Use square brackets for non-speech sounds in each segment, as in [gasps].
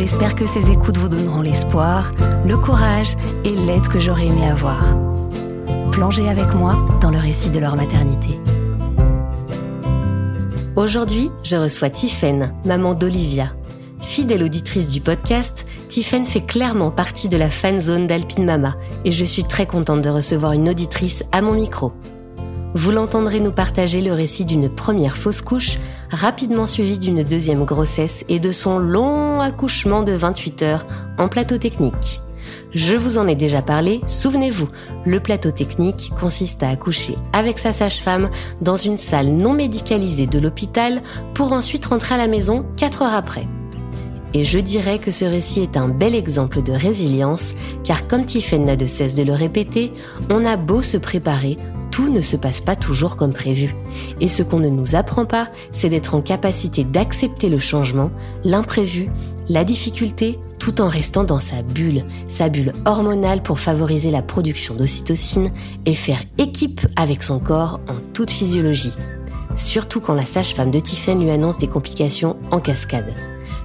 J'espère que ces écoutes vous donneront l'espoir, le courage et l'aide que j'aurais aimé avoir. Plongez avec moi dans le récit de leur maternité. Aujourd'hui, je reçois Tiffaine, maman d'Olivia. Fidèle auditrice du podcast, Tiffaine fait clairement partie de la fan zone d'Alpine Mama et je suis très contente de recevoir une auditrice à mon micro. Vous l'entendrez nous partager le récit d'une première fausse couche, rapidement suivie d'une deuxième grossesse et de son long accouchement de 28 heures en plateau technique. Je vous en ai déjà parlé, souvenez-vous, le plateau technique consiste à accoucher avec sa sage-femme dans une salle non médicalisée de l'hôpital pour ensuite rentrer à la maison 4 heures après. Et je dirais que ce récit est un bel exemple de résilience, car comme Tiffen n'a de cesse de le répéter, on a beau se préparer, tout ne se passe pas toujours comme prévu. Et ce qu'on ne nous apprend pas, c'est d'être en capacité d'accepter le changement, l'imprévu, la difficulté, tout en restant dans sa bulle, sa bulle hormonale pour favoriser la production d'ocytocine et faire équipe avec son corps en toute physiologie. Surtout quand la sage-femme de Tiffen lui annonce des complications en cascade.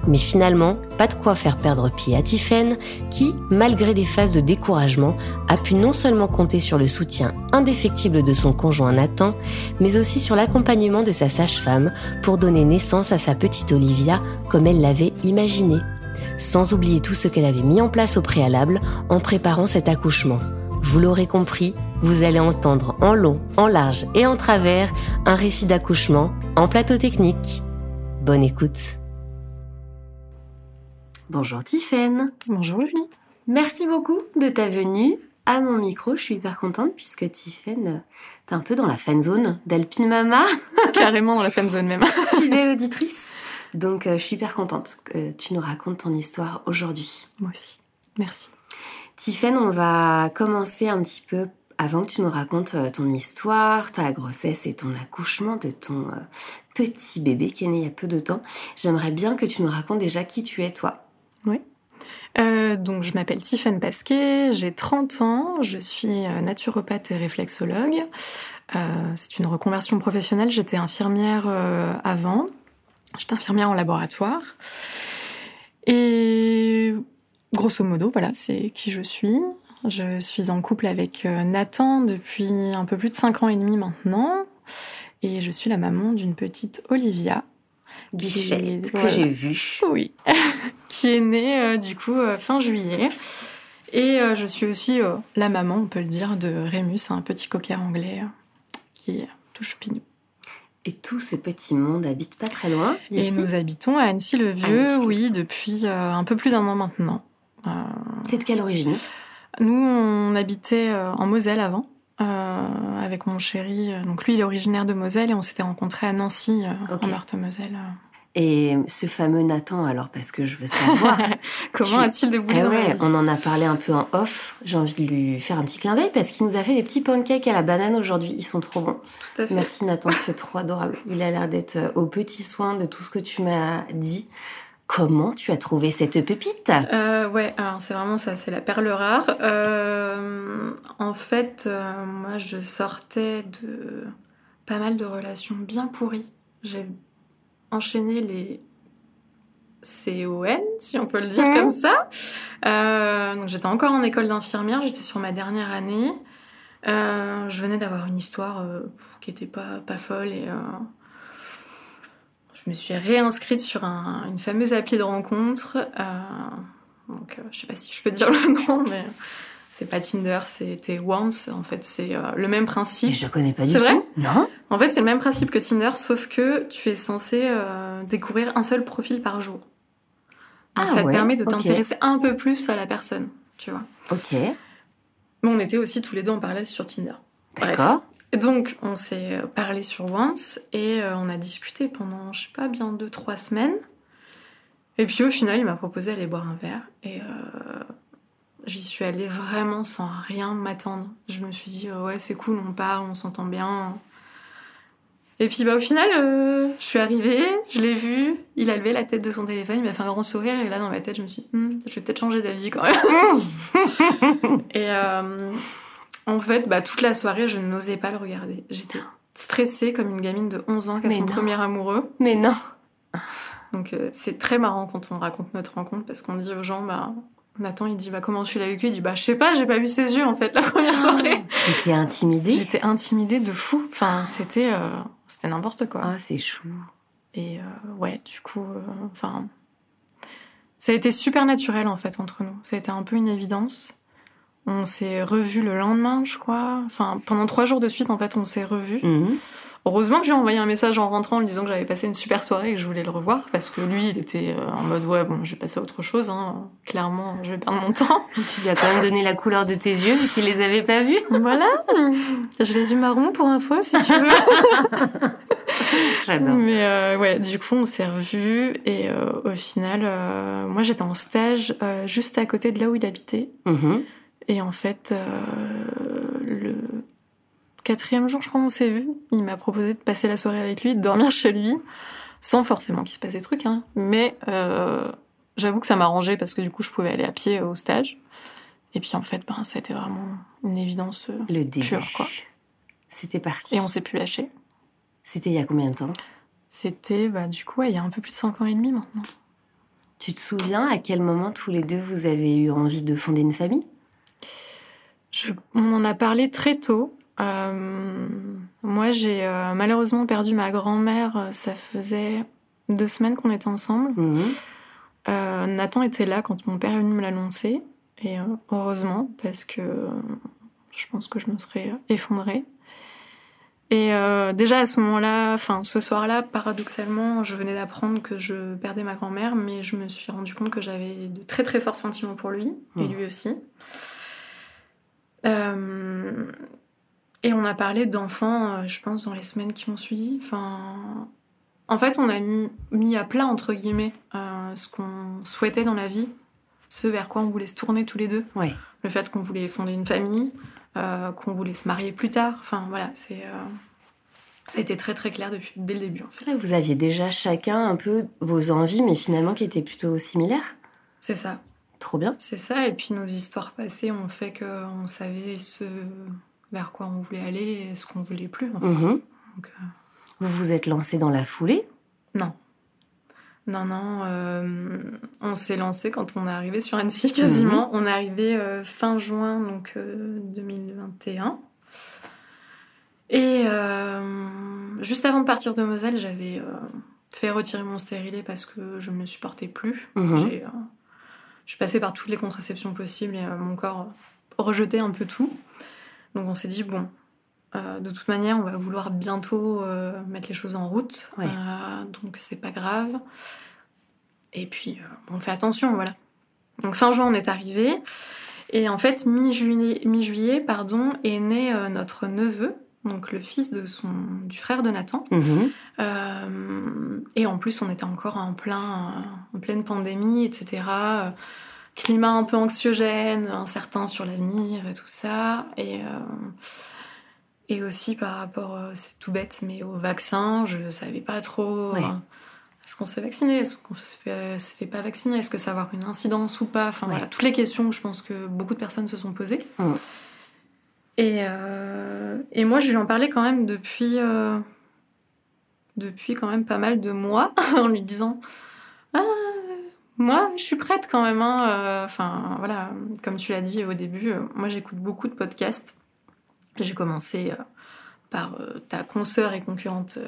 Mais finalement, pas de quoi faire perdre pied à Tiffen, qui, malgré des phases de découragement, a pu non seulement compter sur le soutien indéfectible de son conjoint Nathan, mais aussi sur l'accompagnement de sa sage-femme pour donner naissance à sa petite Olivia comme elle l'avait imaginé. Sans oublier tout ce qu'elle avait mis en place au préalable en préparant cet accouchement. Vous l'aurez compris, vous allez entendre en long, en large et en travers un récit d'accouchement en plateau technique. Bonne écoute. Bonjour Tiffaine. Bonjour Julie. Merci beaucoup de ta venue à mon micro. Je suis hyper contente puisque Tiffaine, t'es un peu dans la fan zone d'Alpine Mama. [laughs] Carrément dans la fan zone même. [laughs] Fidèle auditrice. Donc euh, je suis hyper contente que tu nous racontes ton histoire aujourd'hui. Moi aussi. Merci. Tiffaine, on va commencer un petit peu avant que tu nous racontes euh, ton histoire, ta grossesse et ton accouchement de ton euh, petit bébé qui est né il y a peu de temps. J'aimerais bien que tu nous racontes déjà qui tu es toi. Oui. Euh, donc, je m'appelle Tiffaine Pasquet, j'ai 30 ans, je suis euh, naturopathe et réflexologue. Euh, c'est une reconversion professionnelle, j'étais infirmière avant, j'étais infirmière en laboratoire. Et grosso modo, voilà, c'est qui je suis. Je suis en couple avec Nathan depuis un peu plus de 5 ans et demi maintenant. Et je suis la maman d'une petite Olivia, Bichette, que j'ai vue. Oui. [laughs] qui est née euh, du coup euh, fin juillet. Et euh, je suis aussi la maman, on peut le dire, de Rémus, un petit cocker anglais qui touche Pinou. Et tout ce petit monde habite pas très loin Et nous habitons à Annecy-le-Vieux, oui, depuis un peu plus d'un an maintenant. T'es de quelle origine? Nous, on habitait en Moselle avant. avec mon chéri. Donc lui, il est originaire de Moselle et on s'était rencontrés à Nancy, en Meurthe-Moselle. Et ce fameux Nathan, alors parce que je veux savoir. [laughs] Comment a-t-il déboulé ah ouais, On en a parlé un peu en off. J'ai envie de lui faire un petit clin d'œil parce qu'il nous a fait des petits pancakes à la banane aujourd'hui. Ils sont trop bons. Tout à fait. Merci Nathan, c'est trop [laughs] adorable. Il a l'air d'être euh, au petit soin de tout ce que tu m'as dit. Comment tu as trouvé cette pépite? Euh, Ouais, alors c'est vraiment ça, c'est la perle rare. Euh, en fait, euh, moi je sortais de pas mal de relations bien pourries. J'ai enchaîner les CON, si on peut le dire comme ça. Euh, donc j'étais encore en école d'infirmière, j'étais sur ma dernière année. Euh, je venais d'avoir une histoire euh, qui était pas, pas folle et je me suis réinscrite sur une fameuse appli de rencontre. donc je sais pas si je peux dire le [laughs] nom, mais c'est pas Tinder, c'était Once. En fait, c'est euh, le même principe. Mais je connais pas du tout. C'est vrai Non. En fait, c'est le même principe que Tinder, sauf que tu es censé euh, découvrir un seul profil par jour. ah, ça te permet de t'intéresser un peu plus à la personne, tu vois. Ok. Mais on était aussi tous les deux en parallèle sur Tinder. D'accord. Donc, on s'est parlé sur Once et euh, on a discuté pendant, je sais pas, bien deux, trois semaines. Et puis au final, il m'a proposé d'aller boire un verre. Et j'y suis allée vraiment sans rien m'attendre. Je me suis dit, ouais, c'est cool, on part, on s'entend bien. Et puis bah, au final, euh, je suis arrivée, je l'ai vu, il a levé la tête de son téléphone, il m'a fait un grand sourire, et là dans ma tête, je me suis dit, Hm, je vais peut-être changer d'avis quand même. [laughs] et euh, en fait, bah, toute la soirée, je n'osais pas le regarder. J'étais stressée comme une gamine de 11 ans qui a son non. premier amoureux. Mais non. Donc euh, c'est très marrant quand on raconte notre rencontre parce qu'on dit aux gens, bah, Nathan il dit, bah, comment tu l'as vécu? Il dit, bah, je sais pas, j'ai pas vu ses yeux en fait la première soirée. T'étais intimidée? J'étais intimidée de fou. Enfin, c'était euh, c'était n'importe quoi. Ah, c'est chou. Et euh, ouais, du coup, euh, enfin, ça a été super naturel en fait entre nous. Ça a été un peu une évidence. On s'est revus le lendemain, je crois. Enfin, pendant trois jours de suite, en fait, on s'est revus. Mhm. Heureusement que j'ai envoyé un message en rentrant en lui disant que j'avais passé une super soirée et que je voulais le revoir parce que lui, il était euh, en mode ouais, bon, je vais passer à autre chose. Hein. Clairement, je vais perdre mon temps. [laughs] Tu lui as quand même donné la couleur de tes yeux vu qu'il les avait pas vus. voilà. Je les ai marrons pour info si tu veux. J'adore. Mais euh, ouais, du coup, on s'est revus et euh, au final, euh, moi j'étais en stage euh, juste à côté de là où il habitait. Mhm. Et en fait, euh, le quatrième jour, je crois, on s'est vu. Il m'a proposé de passer la soirée avec lui, de dormir chez lui, sans forcément qu'il se passe des trucs. Hein. Mais euh, j'avoue que ça m'arrangeait parce que du coup, je pouvais aller à pied au stage. Et puis en fait, ben, ça a été vraiment une évidence. euh, Le début. Pur, quoi. C'était parti. Et on s'est plus lâché. C'était il y a combien de temps? C'était, bah, du coup, ouais, il y a un peu plus de 5 ans et demi maintenant. Tu te souviens à quel moment tous les deux vous avez eu envie de fonder une famille? Je- on en a parlé très tôt. Euh, moi, j'ai euh, malheureusement perdu ma grand-mère. euh, Ça faisait deux semaines qu'on était ensemble. Mhm. Euh, Nathan était là quand mon père est venu me l'annoncer. Et euh, heureusement, parce que euh, je pense que je me serais effondrée. Et déjà à ce moment-là, enfin ce soir-là, paradoxalement, je venais d'apprendre que je perdais ma grand-mère, mais je me suis rendu compte que j'avais de très très forts sentiments pour lui, et Mhm. lui aussi. Et on a parlé d'enfants, euh, je pense, dans les semaines qui ont suivi. Enfin, en fait, on a mis, mis à plat, entre guillemets, euh, ce qu'on souhaitait dans la vie, ce vers quoi on voulait se tourner tous les deux. Ouais. Le fait qu'on voulait fonder une famille, euh, qu'on voulait se marier plus tard. Enfin, voilà, c'est. euh, Ça a été très très clair depuis, dès le début, en fait. Vous aviez déjà chacun un peu vos envies, mais finalement qui étaient plutôt similaires. C'est ça. Trop bien. C'est ça, et puis nos histoires passées ont fait qu'on savait ce vers quoi on voulait aller et ce qu'on voulait plus, en fait. Mhm. Donc, euh, Vous vous êtes lancé dans la foulée? Non. Non, non. euh, on s'est lancé quand on est arrivé sur Annecy [laughs] quasiment. On est arrivé euh, fin juin donc euh, 2021. Et juste avant de partir de Moselle, j'avais fait retirer mon stérilet parce que je ne le supportais plus. Mhm. Je suis passée par toutes les contraceptions possibles et mon corps rejetait un peu tout. Donc on s'est dit, bon, euh, de toute manière, on va vouloir bientôt euh, mettre les choses en route. Euh, donc c'est pas grave. Et puis, on fait attention, voilà. Donc fin juin, on est arrivé. Et en fait, mi-juillet, pardon, est né notre neveu, donc le fils de son, du frère de Nathan. Mhm. Et en plus, on était encore en, plein, en pleine pandémie, etc. Climat un peu anxiogène, incertain sur l'avenir et tout ça. Et, euh, et aussi par rapport, euh, c'est tout bête, mais au vaccin, je savais pas trop. Ouais. euh, est-ce qu'on se fait vacciner Est-ce qu'on se fait, se fait pas vacciner Est-ce que ça va avoir une incidence ou pas Enfin Ouais. voilà, toutes les questions que je pense que beaucoup de personnes se sont posées. Mm. Et, euh, et moi, je lui en parlais quand même depuis, euh, depuis quand même pas mal de mois, [laughs] en lui disant Ah, moi, je suis prête quand même. hein, euh, Enfin, voilà, comme tu l'as dit au début, euh, moi, j'écoute beaucoup de podcasts. J'ai commencé euh, par ta consoeur et concurrente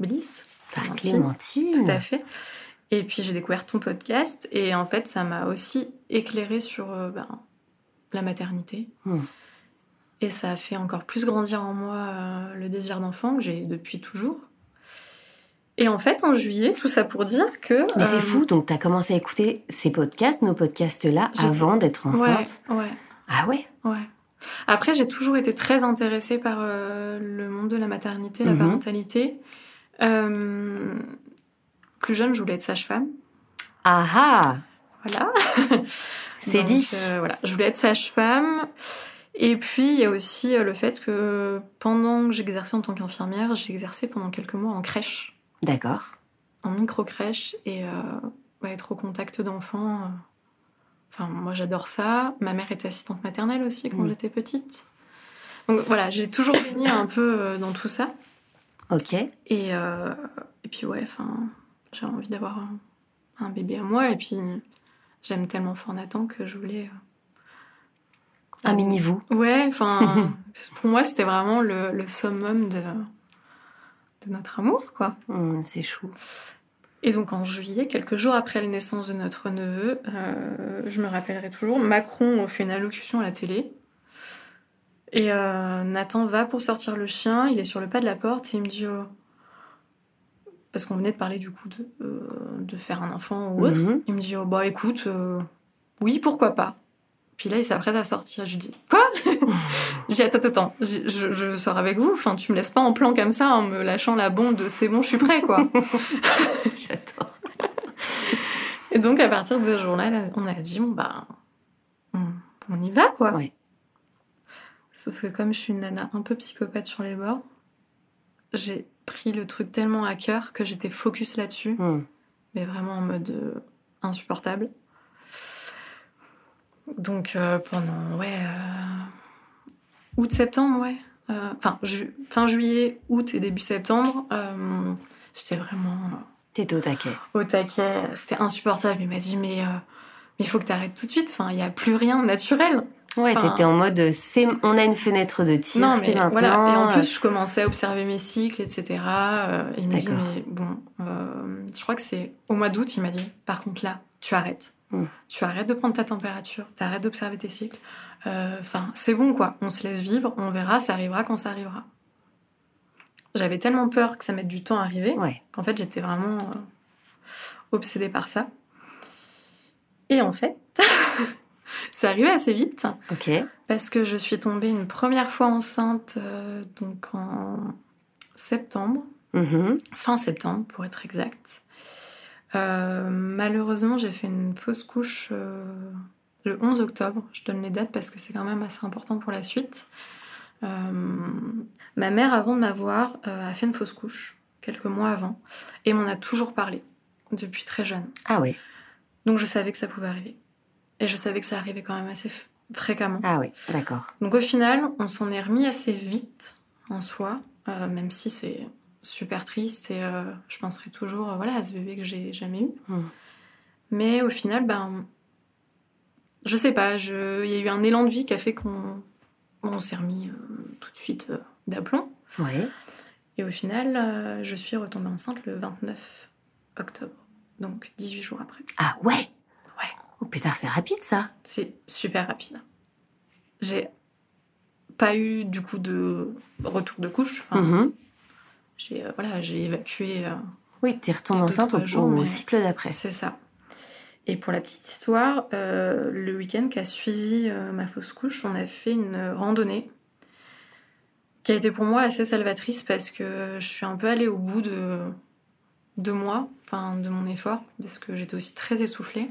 Bliss. Par Clémentine. Clémentine. Tout à fait. Et puis j'ai découvert ton podcast et en fait ça m'a aussi éclairé sur ben, la maternité. Hmm. Et ça a fait encore plus grandir en moi le désir d'enfant que j'ai depuis toujours. Et en fait en juillet, tout ça pour dire que... Mais c'est euh, fou, donc t'as commencé à écouter ces podcasts, nos podcasts-là, avant d'être enceinte. ouais. Ah ouais? Ouais. Après, j'ai toujours été très intéressée par euh, le monde de la maternité, la Mhm. parentalité. Euh, plus jeune, je voulais être sage-femme. Ah ah Voilà. [laughs] C'est dit. voilà, je voulais être sage-femme. Et puis, il y a aussi le fait que pendant que j'exerçais en tant qu'infirmière, j'ai exercé pendant quelques mois en crèche, D'accord. en micro-crèche, et euh, ouais, être au contact d'enfants. euh, Enfin, moi, j'adore ça. Ma mère était assistante maternelle aussi quand Mm. j'étais petite. Donc voilà, j'ai toujours baigné un peu euh, dans tout ça. Ok. Et, euh, et puis, ouais, enfin, j'ai envie d'avoir un, un bébé à moi. Et puis, j'aime tellement fort Nathan que je voulais. euh, Un mini vous. Ouais, enfin, [laughs] pour moi, c'était vraiment le, le summum de, de notre amour, quoi. Hum, c'est chou. Et donc, en juillet, quelques jours après la naissance de notre neveu, euh, je me rappellerai toujours, Macron fait une allocution à la télé. Et euh, Nathan va pour sortir le chien, il est sur le pas de la porte et il me dit. oh, parce qu'on venait de parler du coup de, euh, de faire un enfant ou autre. Mhm. Il me dit oh, Bah écoute, oui, pourquoi pas. Puis là, il s'apprête à sortir. Je lui dis Quoi? Je dis Attends, attends, attends, je, je, je sors avec vous. Enfin, tu me laisses pas en plan comme ça en me lâchant la bombe de c'est bon, je suis prêt, quoi. [laughs] J'adore. Et donc, à partir de ce jour-là, là, on a dit Bon, bah, on, on y va, quoi. Sauf que comme je suis une nana un peu psychopathe sur les bords, j'ai pris le truc tellement à cœur que j'étais focus là-dessus. Hum. mais vraiment en mode euh, insupportable. Donc euh, pendant ouais euh, août septembre ouais. Euh, enfin ju- fin juillet août et début septembre j'étais vraiment T'étais au taquet. au taquet. C'était insupportable. Il m'a dit mais il faut que tu arrêtes tout de suite. Enfin il y a plus rien de naturel. Ouais, Enfin- t'étais en mode, c'est, on a une fenêtre de tir, non mais maintenant. voilà. Et en plus je commençais à observer mes cycles etc Euh, et il me dit mais bon euh, je crois que c'est au mois d'août il m'a dit par contre là tu arrêtes Mm. tu arrêtes de prendre ta température tu arrêtes d'observer tes cycles Euh, enfin c'est bon quoi on se laisse vivre on verra ça arrivera quand ça arrivera j'avais tellement peur que ça mette du temps à arriver Ouais. qu'en fait j'étais vraiment euh, obsédée par ça et en fait [laughs] c'est arrivé assez vite Ok. parce que je suis tombée une première fois enceinte euh, donc en septembre, Mhm. fin septembre pour être exact. Euh, malheureusement, j'ai fait une fausse couche euh, le 11 octobre. Je donne les dates parce que c'est quand même assez important pour la suite. Euh, ma mère, avant de m'avoir, a fait une fausse couche quelques mois avant et m'en a toujours parlé depuis très jeune. Ah ouais. Donc je savais que ça pouvait arriver. Et je savais que ça arrivait quand même assez fréquemment. Ah ouais, d'accord. Donc au final, on s'en est remis assez vite en soi, même si c'est super triste et euh, je penserai toujours euh, voilà, à ce bébé que j'ai jamais eu. Mm. Mais au final, ben, je sais pas, il y a eu un élan de vie qui a fait qu'on on s'est remis euh, tout de suite d'aplomb. Ouais. Et au final, je suis retombée enceinte le 29 octobre, donc 18 jours après. Ah ouais? Ouais. Oh putain, c'est rapide ça. C'est super rapide. J'ai pas eu du coup de retour de couche. Enfin, Mhm. J'ai euh, voilà, j'ai évacué. euh, Oui, t'es retombée Deux, enceinte au, jours, au cycle d'après. c'est ça. Et pour la petite histoire, euh, le week-end qui a suivi ma fausse couche, on a fait une randonnée qui a été pour moi assez salvatrice parce que je suis un peu allée au bout de, de moi, enfin de mon effort, parce que j'étais aussi très essoufflée.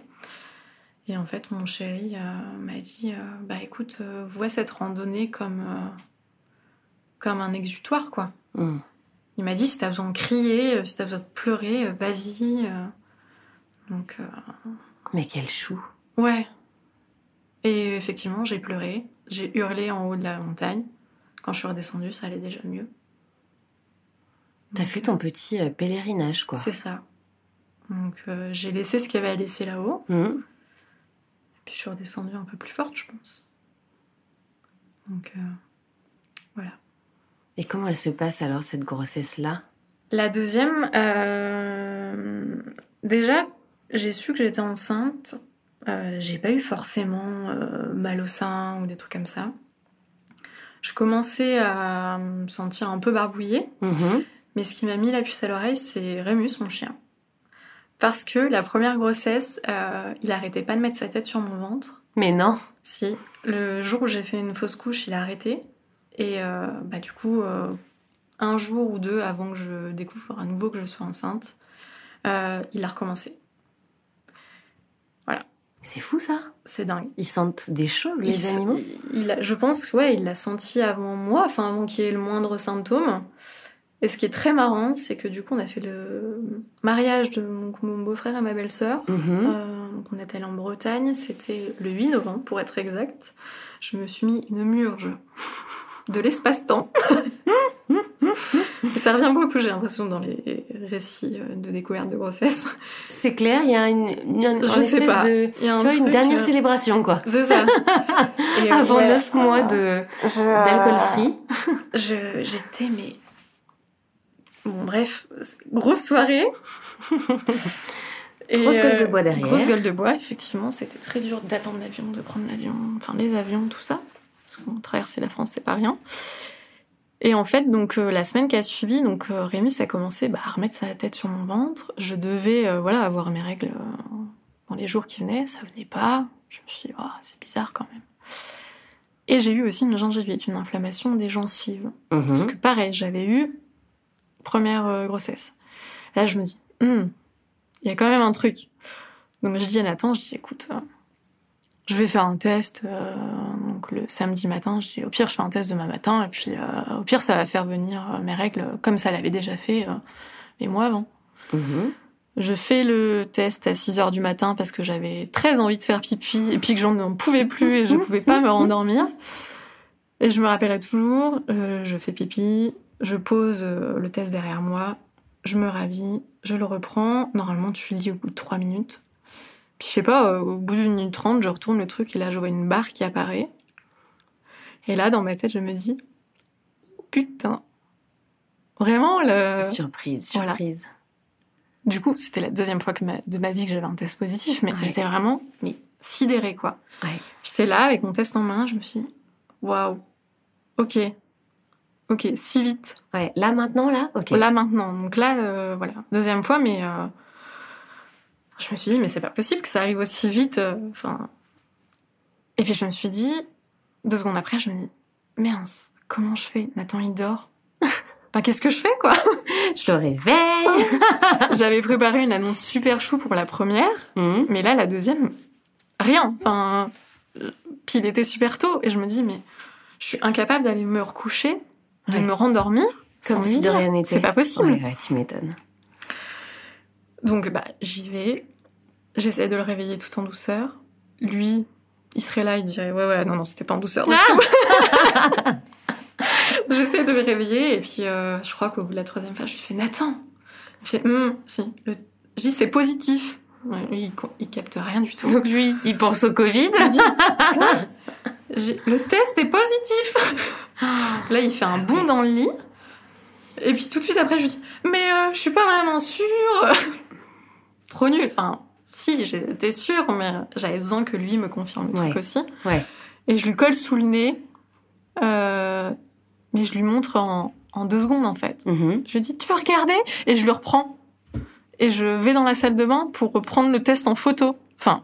Et en fait, mon chéri m'a dit Bah écoute, vois cette randonnée comme, comme un exutoire, quoi. Mm. Il m'a dit si t'as besoin de crier, euh, si t'as besoin de pleurer, euh, vas-y. euh. Donc, euh, Mais quel chou. ouais. Et effectivement, j'ai pleuré. J'ai hurlé en haut de la montagne. Quand je suis redescendue, ça allait déjà mieux. T'as fait ton petit pèlerinage, quoi. C'est ça. Donc, euh, j'ai laissé ce qu'il y avait à laisser là-haut. Mhm. Puis je suis redescendue un peu plus forte, je pense. Donc, euh, voilà. Et comment elle se passe alors, cette grossesse-là? La deuxième, euh, déjà, j'ai su que j'étais enceinte. Euh, j'ai pas eu forcément euh, mal au sein ou des trucs comme ça. Je commençais à me sentir un peu barbouillée, Mhm. mais ce qui m'a mis la puce à l'oreille, c'est Rémus, mon chien. Parce que la première grossesse, il arrêtait pas de mettre sa tête sur mon ventre. Mais non. Si, le jour où j'ai fait une fausse couche, il a arrêté. Et euh, bah, du coup, euh, un jour ou deux avant que je découvre à nouveau que je sois enceinte, euh, il a recommencé. C'est fou ça. C'est dingue. Ils sentent des choses, les Il- animaux il a- Je pense, ouais, il l'a senti avant moi, enfin avant qu'il y ait le moindre symptôme. Et ce qui est très marrant, c'est que du coup, on a fait le mariage de mon, mon beau-frère et ma belle-sœur. Mhm. Euh, donc on est allé en Bretagne, c'était le 8 novembre pour être exact. Je me suis mis une murge de l'espace-temps. Et ça revient beaucoup, j'ai l'impression, dans les récits euh, de découverte de grossesse. C'est clair, il y a une, une, une Je sais espèce pas. de... Il y a un Tu vois, une dernière euh, célébration, quoi. C'est ça. [laughs] Et, euh, Avant ouais, neuf mois de je- d'alcool free. Je, j'étais, mais. Bon, bref, grosse soirée. Et, Grosse gueule de bois derrière. Grosse gueule de bois, effectivement, c'était très dur d'attendre l'avion, de prendre l'avion, enfin les avions, tout ça. Parce qu'on traversait la France, c'est pas rien. Et en fait, donc euh, la semaine qui a suivi, donc euh, Rémus a commencé bah, à remettre sa tête sur mon ventre. Je devais, euh, voilà, avoir mes règles euh, dans les jours qui venaient, ça venait pas. Je me suis dit, Oh, c'est bizarre quand même. Et j'ai eu aussi une gingivite, une inflammation des gencives. Mhm. Parce que pareil, j'avais eu première grossesse. Là, je me dis, Hmm, il y a quand même un truc. Donc je dis à Nathan, je dis, écoute, je vais faire un test. euh, donc le samedi matin, je dis, au pire, je fais un test demain matin. Et puis, euh, au pire, ça va faire venir euh, mes règles comme ça l'avait déjà fait euh, les mois avant. Mhm. Je fais le test à 6 heures du matin parce que j'avais très envie de faire pipi et puis que j'en n'en pouvais plus et je pouvais pas me rendormir. Et je me rappellerai toujours, je fais pipi, je pose le test derrière moi, je me ravis, je le reprends. Normalement, tu lis au bout de 3 minutes. Puis je sais pas, euh, au bout d'une minute trente, je retourne le truc et là, je vois une barre qui apparaît. Et là, dans ma tête, je me dis, putain. Vraiment, le... Surprise, voilà. surprise. Du coup, c'était la deuxième fois que ma- de ma vie que j'avais un test positif, mais Ouais. j'étais vraiment mais, sidérée, quoi. Ouais. J'étais là avec mon test en main, je me suis dit, waouh, ok, ok, si vite, Ouais. Là, maintenant, là? Ok. là maintenant. Donc là, euh, voilà, deuxième fois, mais euh, je me suis dit, mais c'est pas possible que ça arrive aussi vite. euh, Enfin, et puis je me suis dit, deux secondes après, je me dis, mince, comment je fais? Nathan, il dort. [laughs] Enfin, qu'est-ce que je fais, quoi? [laughs] Je le réveille. [laughs] J'avais préparé une annonce super chou pour la première. Mhm. Mais là, la deuxième, rien. Enfin, puis il était super tôt et je me dis, mais je suis incapable d'aller me recoucher, de Ouais. me rendormir. Comme sans si de rien n'était. C'est pas possible. Ouais, ouais, tu m'étonnes. Donc, bah, j'y vais. J'essaie de le réveiller tout en douceur. Lui, il serait là, il dirait, ouais, ouais, non, non, c'était pas en douceur. tout. [laughs] J'essaie de le réveiller et puis euh, je crois qu'au bout de la troisième fois, je lui fais, Nathan. Il fait, Hum, si. Le... Je dis, c'est positif. Ouais, lui, il, capte rien du tout. Donc lui, il pense au Covid. Il dit, [laughs] le test est positif. Là, il fait un bond dans le lit. Et puis tout de suite après, je lui dis, mais euh, je suis pas vraiment sûre. Trop nul. Enfin, si, j'étais sûre, mais j'avais besoin que lui me confirme le truc aussi. Ouais. Et je lui colle sous le nez. euh, mais je lui montre en, en deux secondes, en fait. Mhm. Je lui dis, tu peux regarder? Et je le reprends. Et je vais dans la salle de bain pour reprendre le test en photo. Enfin.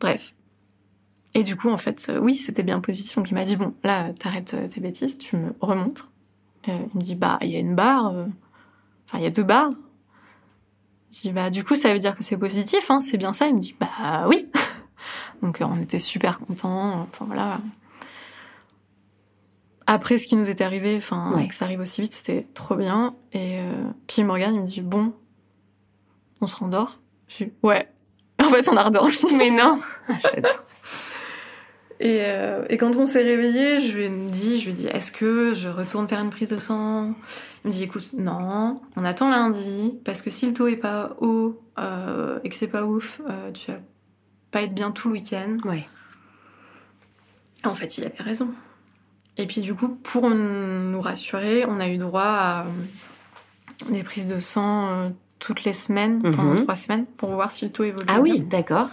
Bref. Et du coup, en fait, euh, oui, c'était bien positif. Donc il m'a dit, bon, là, t'arrêtes euh, tes bêtises, tu me remontres. Euh, il me dit, bah, il y a une barre. euh, Enfin, il y a deux barres. Je dis, bah, du coup, ça veut dire que c'est positif, hein, c'est bien ça. Il me dit, bah, oui. [laughs] Donc euh, on était super contents. Enfin, voilà. Après ce qui nous était arrivé, enfin, Ouais. que ça arrive aussi vite, c'était trop bien. Et euh, puis il me regarde, il me dit, bon, on se rendort Je dis, ouais. En fait, on a redormi. [laughs] Mais non. J'adore. Et, euh, et quand on s'est réveillé, je lui ai dit, je lui ai dit, est-ce que je retourne faire une prise de sang? Il me dit, écoute, non, on attend lundi, parce que si le taux est pas haut euh, et que c'est pas ouf, euh, tu vas pas être bien tout le week-end. Ouais. En fait, il avait raison. Et puis du coup, pour nous rassurer, on a eu droit à euh, des prises de sang toutes les semaines, pendant Mhm. trois semaines, pour voir si le taux évolue. Ah oui, d'accord.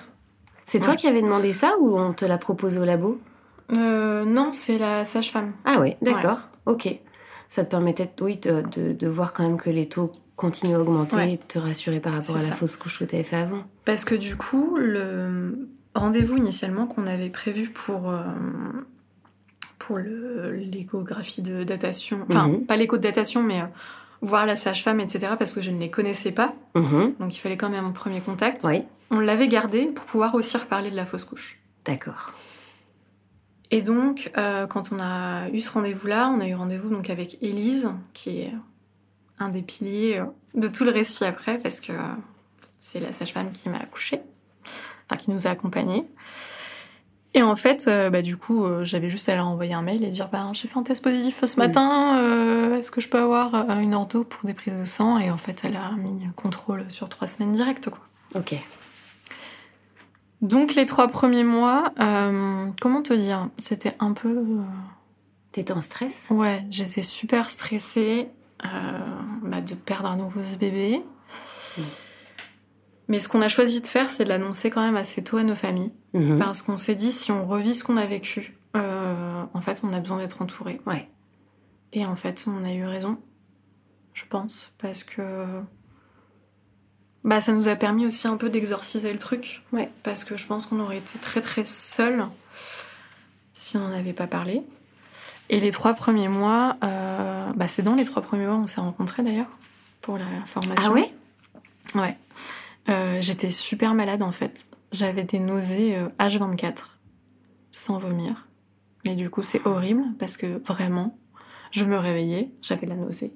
C'est toi qui avais demandé ça ou on te l'a proposé au labo? Euh, non, c'est la sage-femme. Ah ouais, d'accord. Ok. Ça te permettait, oui, de, de, de voir quand même que les taux continuent à augmenter Ouais. et de te rassurer par rapport à la fausse couche que tu avais fait avant. Parce que du coup, le rendez-vous initialement qu'on avait prévu pour, euh, pour le- l'échographie de datation, enfin, Mhm. pas l'écho de datation, mais euh, voir la sage-femme, etc., parce que je ne les connaissais pas. Mhm. Donc il fallait quand même un premier contact. Oui, On l'avait gardé pour pouvoir aussi reparler de la fausse couche. d'accord. Et donc, euh, quand on a eu ce rendez-vous-là, on a eu rendez-vous donc avec Élise, qui est un des piliers euh, de tout le récit après, parce que euh, c'est la sage-femme qui m'a accouchée, enfin qui nous a accompagnés. Et en fait, euh, bah, du coup, euh, j'avais juste à leur envoyer un mail et dire bah, j'ai fait un test positif ce matin, euh, est-ce que je peux avoir une ortho pour des prises de sang? Et en fait, elle a mis contrôle sur trois semaines direct, quoi. Ok. Donc les trois premiers mois, euh, comment te dire C'était un peu... euh, T'étais en stress? Ouais, j'étais super stressée euh, bah, de perdre à nouveau ce bébé. Mm. Mais ce qu'on a choisi de faire, c'est de l'annoncer quand même assez tôt à nos familles. Mhm. Parce qu'on s'est dit, si on revit ce qu'on a vécu, en fait, on a besoin d'être entouré. Ouais. Et en fait, on a eu raison, je pense, parce que bah, ça nous a permis aussi un peu d'exorciser le truc. Ouais. Parce que je pense qu'on aurait été très très seuls si on n'en avait pas parlé. Et les trois premiers mois, euh, bah, c'est dans les trois premiers mois on s'est rencontrés d'ailleurs pour la formation. Ah ouais? Ouais. Euh, J'étais super malade en fait. J'avais des nausées euh, H24 sans vomir. Et du coup, c'est horrible parce que vraiment, je me réveillais, j'avais la nausée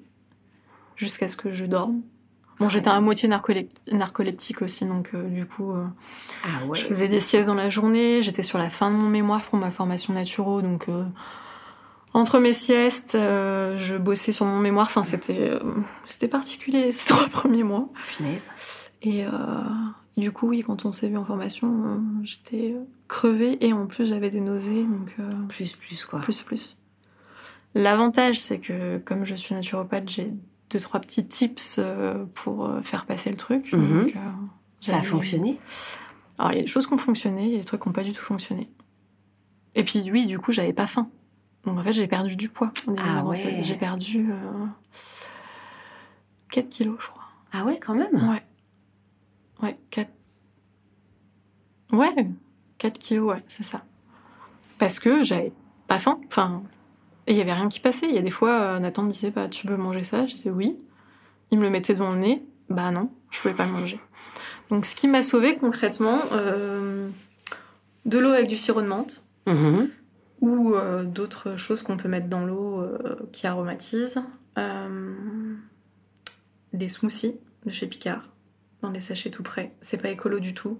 jusqu'à ce que je dorme. Bon, j'étais à moitié narcolep- narcoleptique aussi, donc euh, du coup, euh, Ah ouais. je faisais des siestes dans la journée. J'étais sur la fin de mon mémoire pour ma formation naturo, donc euh, entre mes siestes, je bossais sur mon mémoire. Enfin, c'était c'était particulier [laughs] ces trois premiers mois. Et du coup, oui, quand on s'est vu en formation, j'étais crevée et en plus j'avais des nausées, donc Plus, plus quoi. plus plus. L'avantage, c'est que comme je suis naturopathe, j'ai deux trois petits tips euh, pour euh, faire passer le truc. Mhm. Donc, euh, Ça a fonctionné Alors il y a des choses qui ont fonctionné, il y a des trucs qui n'ont pas du tout fonctionné. Et puis oui, du coup, j'avais pas faim. Donc en fait, j'ai perdu du poids. Ah ouais. J'ai perdu euh, 4 kilos, je crois. Ah ouais, quand même Ouais. Ouais, 4. Ouais, 4 kilos, ouais, c'est ça. Parce que j'avais pas faim. Enfin, et il y avait rien qui passait. Il y a des fois, euh, Nathan me disait, bah, tu peux manger ça? Je disais oui. Il me le mettait devant le nez. Bah non, je pouvais pas le manger. Donc ce qui m'a sauvée concrètement, euh, de l'eau avec du sirop de menthe Mhm. ou euh, d'autres choses qu'on peut mettre dans l'eau euh, qui aromatisent. Des smoothies de chez Picard, dans des sachets tout prêts. C'est pas écolo du tout.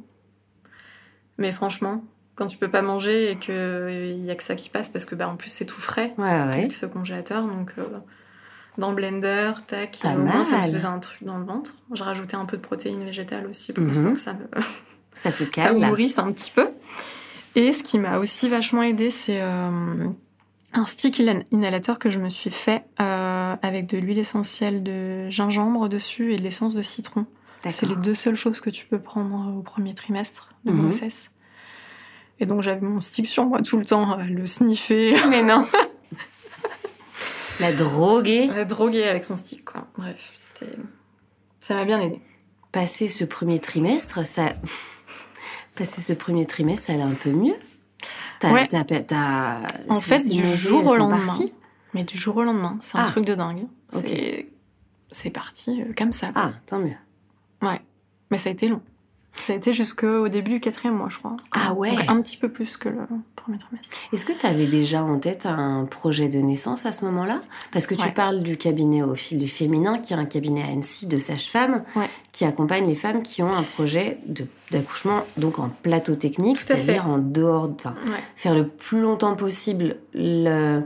Mais franchement, quand tu peux pas manger et qu'il y a que ça qui passe, parce que bah, en plus c'est tout frais, Ouais, ouais. avec ce congélateur, donc euh, dans le blender, tac, Pas au moins ça me faisait un truc dans le ventre. Je rajoutais un peu de protéines végétales aussi pour l'instant que ça me, Ça te [laughs] ça calme me là. nourrisse un petit peu. Et ce qui m'a aussi vachement aidé, c'est euh, un stick inhal- inhalateur que je me suis fait euh, avec de l'huile essentielle de gingembre dessus et de l'essence de citron. C'est les deux seules choses que tu peux prendre au premier trimestre de Mhm. grossesse. Et donc j'avais mon stick sur moi tout le temps, à le sniffer, Mais non [laughs] La droguer. à droguer avec son stick. Quoi. Bref, c'était... ça m'a bien aidé. Passer ce premier trimestre, ça. [laughs] Passer ce premier trimestre, ça allait un peu mieux. T'as, Ouais. t'as- t'as- En fait, du jour au lendemain. parties? Mais du jour au lendemain, c'est un Ah. truc de dingue. Ok. C'est... c'est parti euh, comme ça. quoi. Ah, tant mieux. Ouais. Mais ça a été long. Ça a été jusqu'au début du quatrième mois, je crois. Ah ouais. Donc, Un petit peu plus que le premier trimestre. Est-ce que tu avais déjà en tête un projet de naissance à ce moment-là? Parce que tu Ouais. parles du cabinet au fil du féminin, qui est un cabinet à Annecy de sage-femme, Ouais. qui accompagne les femmes qui ont un projet d'accouchement, donc en plateau technique, c'est-à-dire en dehors, enfin, Ouais. faire le plus longtemps possible le-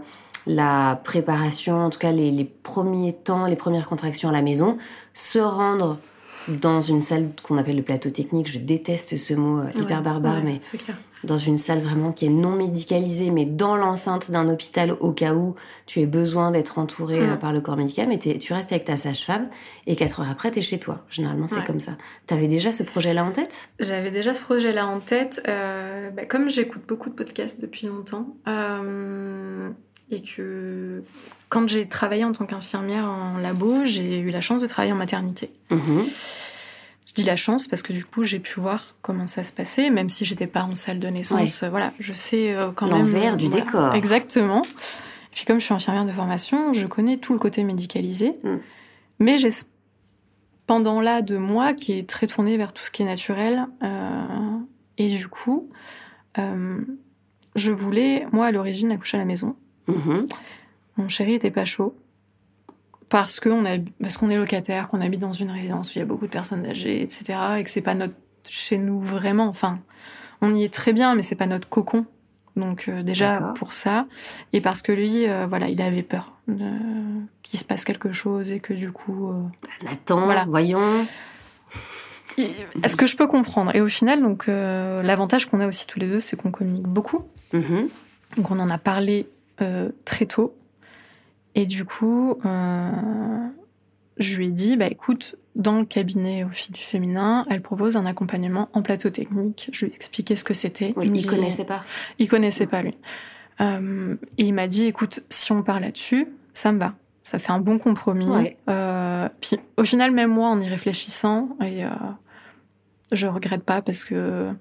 la préparation, en tout cas les, les premiers temps, les premières contractions à la maison, se rendre dans une salle qu'on appelle le plateau technique, je déteste ce mot euh, hyper Ouais. barbare, Ouais, mais dans une salle vraiment qui est non médicalisée, mais dans l'enceinte d'un hôpital au cas où tu aies besoin d'être entouré Mm. euh, par le corps médical, mais tu restes avec ta sage-femme et quatre heures après, t'es chez toi. Généralement, c'est Ouais. comme ça. T'avais déjà ce projet-là en tête? J'avais déjà ce projet-là en tête. euh, bah, comme j'écoute beaucoup de podcasts depuis longtemps, euh, et que quand j'ai travaillé en tant qu'infirmière en labo, j'ai eu la chance de travailler en maternité. Mhm. Je dis la chance parce que du coup, j'ai pu voir comment ça se passait, même si j'étais pas en salle de naissance. euh, Voilà, je sais euh, quand même. L'envers du voilà. décor. Exactement. Et puis comme je suis infirmière de formation, je connais tout le côté médicalisé. Mm. mais j'ai pendant là de moi qui est très tourné vers tout ce qui est naturel. Euh, et du coup, euh, je voulais, moi à l'origine, accoucher à la maison. Mhm. Mon chéri était pas chaud parce qu'on a, parce qu'on est locataire, qu'on habite dans une résidence où il y a beaucoup de personnes âgées, etc. Et que c'est pas notre chez nous vraiment. Enfin, on y est très bien, mais c'est pas notre cocon. Donc euh, déjà pour ça et parce que lui, euh, voilà, il avait peur de- qu'il se passe quelque chose et que du coup. euh, Voilà. voyons. Est-ce que je peux comprendre Et au final, donc euh, l'avantage qu'on a aussi tous les deux, c'est qu'on communique beaucoup. Mhm. Donc on en a parlé très tôt. Et du coup, euh, je lui ai dit, bah écoute, dans le cabinet au fil du féminin, elle propose un accompagnement en plateau technique. Je lui ai expliqué ce que c'était. Oui, il dit- connaissait pas. Il connaissait pas lui. Euh, et il m'a dit, écoute, si on part là-dessus, ça me va. Ça fait un bon compromis. Ouais. Euh, puis au final, même moi, en y réfléchissant, et je regrette pas parce que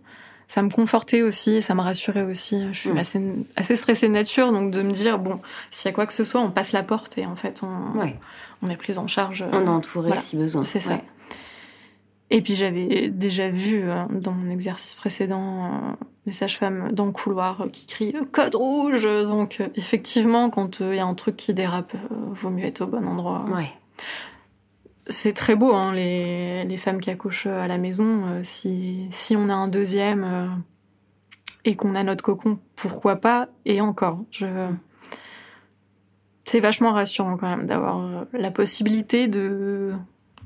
ça me confortait aussi, ça me rassurait aussi. Je suis Mm. assez, assez stressée de nature, donc de me dire, bon, s'il y a quoi que ce soit, on passe la porte et en fait, on, Ouais. on est prise en charge. euh, On est entouré voilà. si besoin. C'est ça. Ouais. Et puis j'avais déjà vu euh, dans mon exercice précédent euh, des sages-femmes dans le couloir euh, qui crient code rouge. Donc euh, effectivement, quand il y a un truc qui dérape, vaut mieux être au bon endroit. Ouais. C'est très beau, hein, les, les femmes qui accouchent à la maison. euh, si, si on a un deuxième euh, et qu'on a notre cocon, pourquoi pas Et encore, je... c'est vachement rassurant quand même d'avoir euh, la possibilité de,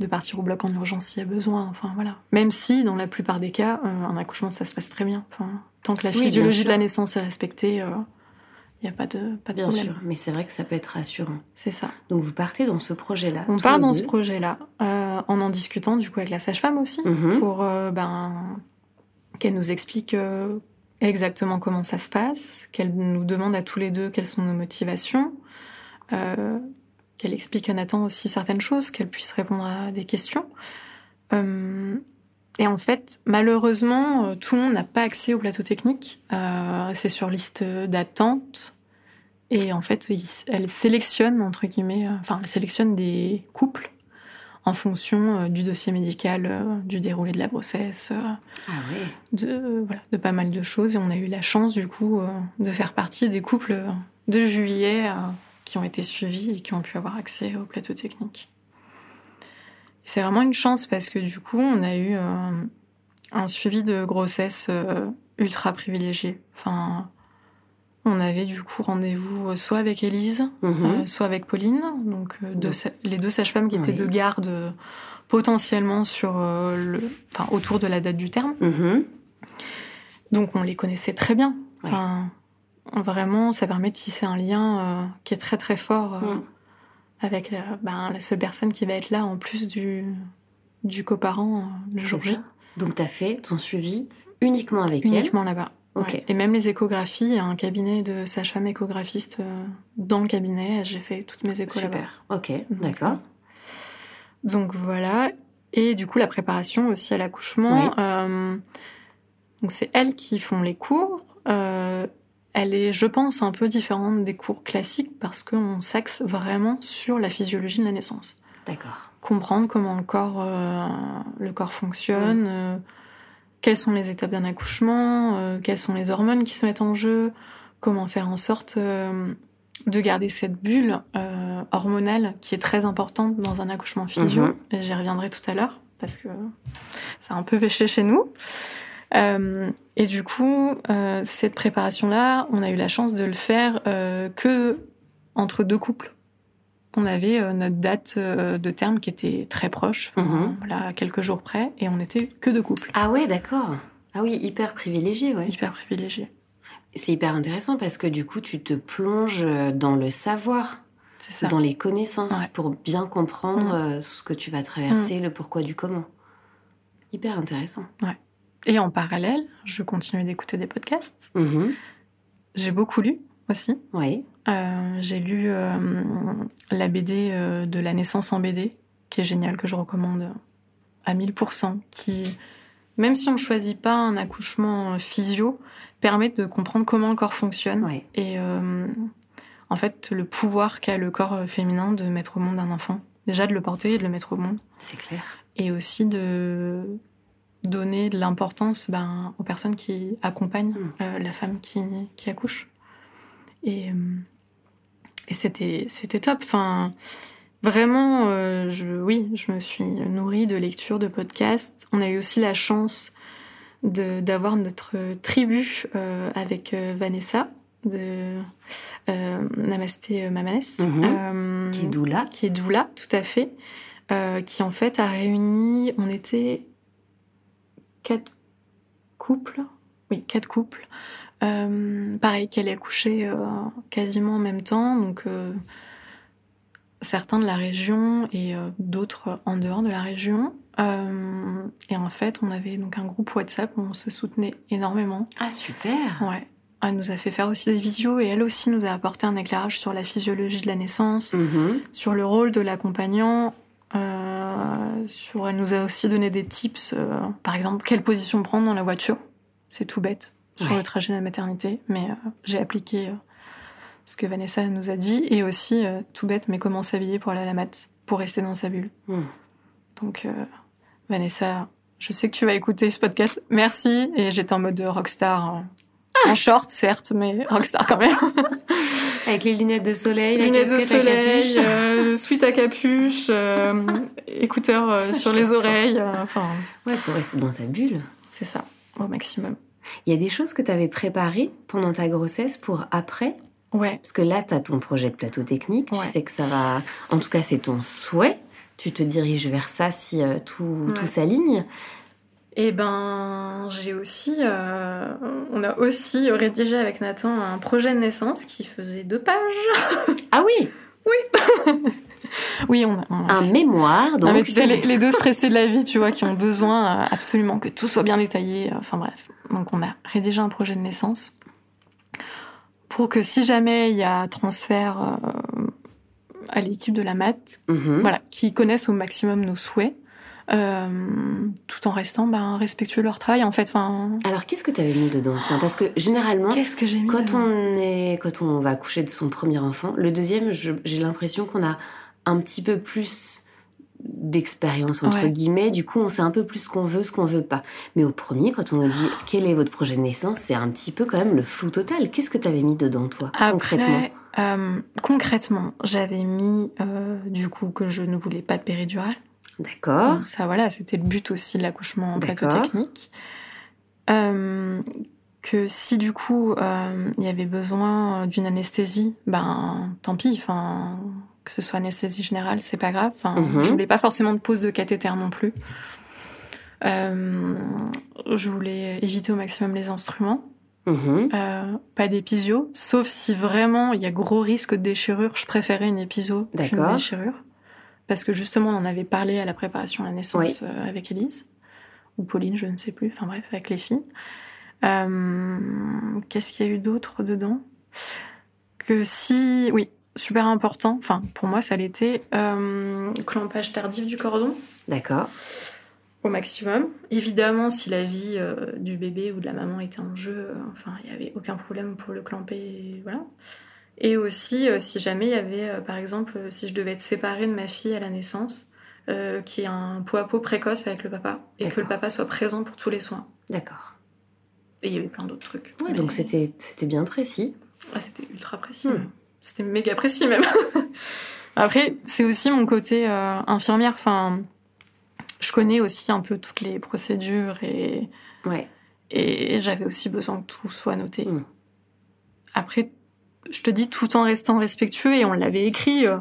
de partir au bloc en urgence s'il y a besoin. Enfin voilà. Même si, dans la plupart des cas, euh, un accouchement ça se passe très bien. Enfin, tant que la Oui, physiologie de la naissance est respectée, il n'y a pas de, pas de Bien problème. sûr. Mais c'est vrai que ça peut être rassurant. C'est ça. Donc vous partez dans ce projet-là. On part dans deux. ce projet-là euh, en en discutant du coup avec la sage-femme aussi Mhm. pour euh, ben, qu'elle nous explique euh, exactement comment ça se passe, qu'elle nous demande à tous les deux quelles sont nos motivations, qu'elle explique à Nathan aussi certaines choses, qu'elle puisse répondre à des questions. Et en fait, malheureusement, euh, tout le monde n'a pas accès au plateau technique. Euh, c'est sur liste d'attente. Et en fait, il- elle sélectionne, entre guillemets, euh, enfin, elle sélectionne des couples en fonction euh, du dossier médical, du déroulé de la grossesse, Ah ouais. de, voilà, de pas mal de choses. Et on a eu la chance, du coup, de faire partie des couples de juillet qui ont été suivis et qui ont pu avoir accès au plateau technique. C'est vraiment une chance parce que, du coup, on a eu euh, un suivi de grossesse euh, ultra privilégié. Enfin, on avait du coup rendez-vous euh, soit avec Élise, Mhm. euh, soit avec Pauline, donc deux les deux sages-femmes qui étaient Oui. de garde potentiellement sur le, enfin, autour de la date du terme. Mhm. Donc on les connaissait très bien. Ouais. Enfin, vraiment, ça permet de tisser un lien euh, qui est très très fort euh, Mm. Avec la, ben, la seule personne qui va être là en plus du, du coparent euh, le jour J. Donc tu as fait ton suivi uniquement avec elle. uniquement là-bas. Ok. Ouais. Et même les échographies, il y a un cabinet de sage-femme échographiste euh, dans le cabinet. J'ai fait toutes mes échos là-bas. Super. Ok, d'accord. Donc voilà. Et du coup, la préparation aussi à l'accouchement. Oui. euh, donc c'est elles qui font les cours. Euh, elle est, je pense, un peu différente des cours classiques parce qu'on s'axe vraiment sur la physiologie de la naissance. D'accord. Comprendre comment le corps, euh, le corps fonctionne, euh, quelles sont les étapes d'un accouchement, euh, quelles sont les hormones qui se mettent en jeu, comment faire en sorte de garder cette bulle hormonale qui est très importante dans un accouchement physio. Mhm. Et J'y reviendrai tout à l'heure parce que ça a un peu pêché chez nous. Euh, et du coup, euh, cette préparation-là, on a eu la chance de le faire euh, que entre deux couples. On avait notre date de terme qui était très proche, voilà, à quelques jours près, et on était que deux couples, Ah ouais, d'accord. Ah oui, hyper privilégié, ouais. hyper privilégiés. C'est hyper intéressant parce que du coup, tu te plonges dans le savoir, ça. dans les connaissances Ouais. pour bien comprendre Mm. ce que tu vas traverser, le pourquoi du comment. Hyper intéressant. Et en parallèle, je continuais d'écouter des podcasts. Mhm. J'ai beaucoup lu aussi. Oui. Euh, j'ai lu euh, la BD euh, de la naissance en BD, qui est géniale, que je recommande à 1000%, qui, même si on ne choisit pas un accouchement physio, permet de comprendre comment le corps fonctionne et en fait le pouvoir qu'a le corps féminin de mettre au monde un enfant déjà de le porter et de le mettre au monde. C'est clair. Et aussi de donner de l'importance ben, aux personnes qui accompagnent Mm. euh, la femme qui, qui accouche. Et, euh, et c'était, c'était top. Enfin, vraiment, euh, je, oui, je me suis nourrie de lectures, de podcasts. On a eu aussi la chance de, d'avoir notre tribu euh, avec Vanessa de Namasté Mamanes. Mhm. Qui est doula. qui est doula, tout à fait, qui en fait a réuni, on était quatre couples, oui, quatre couples, euh, pareil, qu'elle est accouchée euh, quasiment en même temps, donc euh, certains de la région et d'autres en dehors de la région. Et en fait, on avait donc un groupe WhatsApp où on se soutenait énormément. Ah, super. Ouais. Elle nous a fait faire aussi des visios et elle aussi nous a apporté un éclairage sur la physiologie de la naissance, Mhm. sur le rôle de l'accompagnant. Euh, sur, elle nous a aussi donné des tips, euh, par exemple, quelle position prendre dans la voiture. C'est tout bête sur Ouais. le trajet de la maternité, mais euh, j'ai appliqué ce que Vanessa nous a dit et aussi euh, tout bête, mais comment s'habiller pour aller à la mat, pour rester dans sa bulle. Mm. Donc, euh, Vanessa, je sais que tu vas écouter ce podcast. Merci. Et j'étais en mode rockstar. euh, En short, certes, mais rockstar quand même. [laughs] Avec les lunettes de soleil, la Lunettes de à soleil, capuche. euh, suite à capuche, euh, écouteurs euh, [laughs] sur les oreilles. Enfin, Ouais, pour rester dans sa bulle. c'est ça, au maximum. Il y a des choses que tu avais préparées pendant ta grossesse pour après? Ouais, Parce que là, tu as ton projet de plateau technique. Ouais. Tu sais que ça va. En tout cas, c'est ton souhait. Tu te diriges vers ça si tout, Ouais. tout s'aligne. Et ben, j'ai aussi, euh, on a aussi rédigé avec Nathan un projet de naissance qui faisait deux pages. [laughs] Ah oui [laughs] Oui, on a. on a- Un mémoire. Donc, les, c'est- les deux stressés de la vie, tu vois, qui ont besoin euh, absolument que tout soit bien détaillé. euh, Enfin bref. Donc on a rédigé un projet de naissance pour que si jamais il y a transfert euh, à l'équipe de la mat, Mhm. voilà, qui connaissent au maximum nos souhaits, euh, tout en restant ben, respectueux de leur travail. En fait, enfin, Alors, qu'est-ce que tu avais mis dedans? Tiens, parce que généralement, que mis quand dedans? on, est, quand on va accoucher de son premier enfant, le deuxième, j'ai l'impression qu'on a un petit peu plus d'expérience entre Ouais. guillemets. Du coup on sait un peu plus ce qu'on veut ce qu'on veut pas. Mais au premier quand on nous dit quel est votre projet de naissance c'est un petit peu quand même le flou total. Qu'est-ce que tu avais mis dedans toi Après, concrètement? euh, concrètement, j'avais mis euh, du coup que je ne voulais pas de péridurale. D'accord Donc ça, voilà, c'était le but aussi de l'accouchement en plateau technique. Euh, que si du coup euh, il y avait besoin d'une anesthésie, ben tant pis. Enfin, que ce soit anesthésie générale, c'est pas grave. Enfin, Mhm. je voulais pas forcément de pose de cathéter non plus. Euh, je voulais éviter au maximum les instruments. Mhm. Euh, pas d'épisio, sauf si vraiment il y a gros risque de déchirure. Je préférais une épisio qu'une déchirure. Parce que justement, on en avait parlé à la préparation à la naissance euh, avec Elise, ou Pauline, je ne sais plus, enfin bref, avec les filles. Euh, Qu'est-ce qu'il y a eu d'autre dedans? Que si. Oui, super important, enfin pour moi ça l'était, euh, clampage tardif du cordon d'accord au maximum. Évidemment, si la vie euh, du bébé ou de la maman était en jeu, euh, enfin, il n'y avait aucun problème pour le clamper, voilà. Et aussi, euh, si jamais il y avait, euh, par exemple, euh, si je devais être séparée de ma fille à la naissance, euh, qui a un pot à pot précoce avec le papa, et que le papa soit présent pour tous les soins. d'accord Et il y avait plein d'autres trucs. ouais Mais- donc c'était bien précis Ah, c'était ultra précis. Hmm. C'était méga précis même. [laughs] Après, c'est aussi mon côté euh, infirmière. Enfin, je connais aussi un peu toutes les procédures et, ouais et j'avais aussi besoin que tout soit noté. Hmm. Après, je te dis tout en restant respectueux et on l'avait écrit. euh,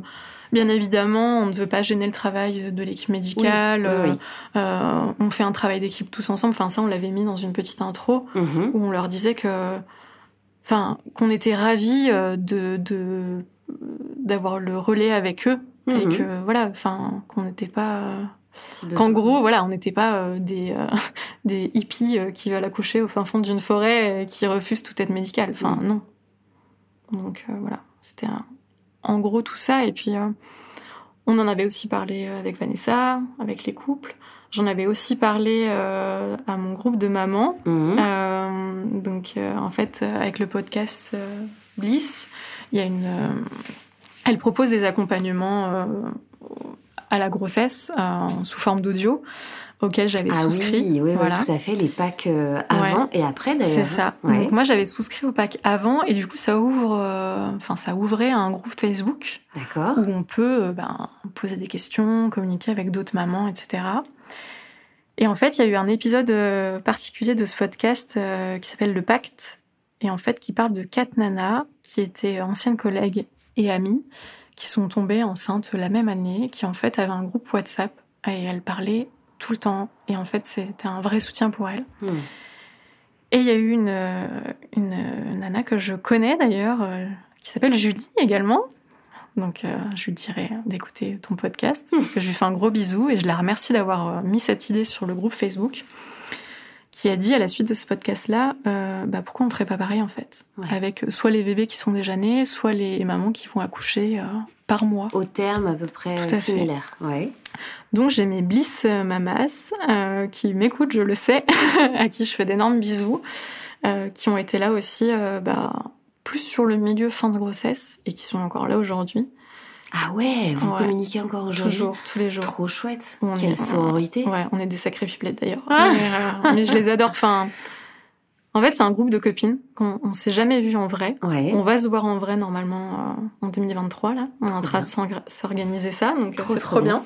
Bien évidemment, on ne veut pas gêner le travail de l'équipe médicale. Oui, oui, euh, oui. euh, on fait un travail d'équipe tous ensemble. Enfin, ça, on l'avait mis dans une petite intro Mhm. où on leur disait que, enfin, qu'on était ravis de, de d'avoir le relais avec eux et Mhm. que voilà, enfin, qu'on n'était pas, qu'en gros, voilà, on n'était pas euh, des euh, [laughs] des hippies euh, qui veulent accoucher au fin fond d'une forêt et qui refusent toute aide médicale. Enfin, non. Donc euh, voilà, c'était en gros tout ça et puis. euh, on en avait aussi parlé euh, avec Vanessa, avec les couples. J'en avais aussi parlé euh, à mon groupe de mamans. Mhm. Euh, donc, euh, en fait, avec le podcast Bliss, il y a une. elle propose des accompagnements à la grossesse sous forme d'audio auquel j'avais ah souscrit. Oui, oui, voilà. tout à fait, les packs avant et après d'ailleurs. C'est ça. Donc moi j'avais souscrit au pack avant et du coup ça ouvre, enfin ça ouvrait un groupe Facebook. D'accord. Où on peut ben, poser des questions, communiquer avec d'autres mamans, etc. Et en fait, il y a eu un épisode euh, particulier de ce podcast euh, qui s'appelle Le Pacte, et en fait qui parle de quatre nanas qui étaient anciennes collègues et amies, qui sont tombées enceintes la même année, qui en fait avaient un groupe WhatsApp, et elles parlaient tout le temps, et en fait c'était un vrai soutien pour elles. Hmm. Et il y a eu une, euh, une, nana que je connais d'ailleurs, qui s'appelle Julie également, donc, euh, je lui dirais d'écouter ton podcast parce que je lui fais un gros bisou et je la remercie d'avoir euh, mis cette idée sur le groupe Facebook qui a dit à la suite de ce podcast-là, euh, bah, pourquoi on ne ferait pas pareil en fait? Avec soit les bébés qui sont déjà nés, soit les mamans qui vont accoucher par mois. Au terme à peu près similaire. Ouais. Donc j'ai mes Bliss Mamas qui m'écoutent, je le sais, [laughs] à qui je fais d'énormes bisous, qui ont été là aussi bah, plus sur le milieu fin de grossesse et qui sont encore là aujourd'hui. Ah ouais, vous communiquez encore aujourd'hui? Toujours, tous les jours. Trop chouette. Quelle sororité. Ouais, on est des sacrés pipelettes d'ailleurs. Ah. Euh, mais, je les adore. Enfin, en fait, c'est un groupe de copines qu'on on s'est jamais vu en vrai. On va se voir en vrai normalement euh, en 2023 là. On est en train de s'organiser ça, donc euh, c'est trop, bien.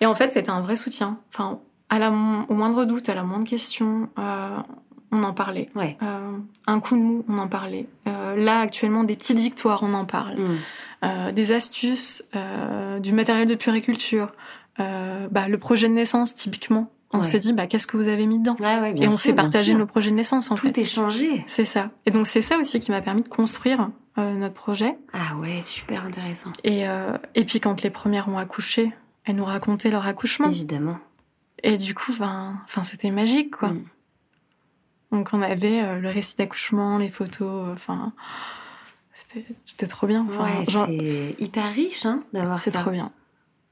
Et en fait, c'était un vrai soutien. Enfin, à la, au moindre doute, à la moindre question, on en parlait. Euh, un coup de mou, on en parlait. Euh, là, actuellement, des petites victoires, on en parle. Mm. Euh, des astuces, du matériel de puriculture, bah, le projet de naissance, typiquement. On s'est dit, bah, qu'est-ce que vous avez mis dedans Et on s'est partagé nos projets de naissance, en Tout fait. Tout est changé. C'est ça. Et donc, c'est ça aussi qui m'a permis de construire notre projet. Ah ouais, super intéressant. Et, et puis, quand les premières ont accouché, elles nous racontaient leur accouchement. Évidemment. Et du coup, ben, enfin, c'était magique, quoi. Mm. Donc on avait euh, le récit d'accouchement, les photos, enfin c'était trop bien. ouais, c'est hyper riche hein, d'avoir ça. C'est trop bien.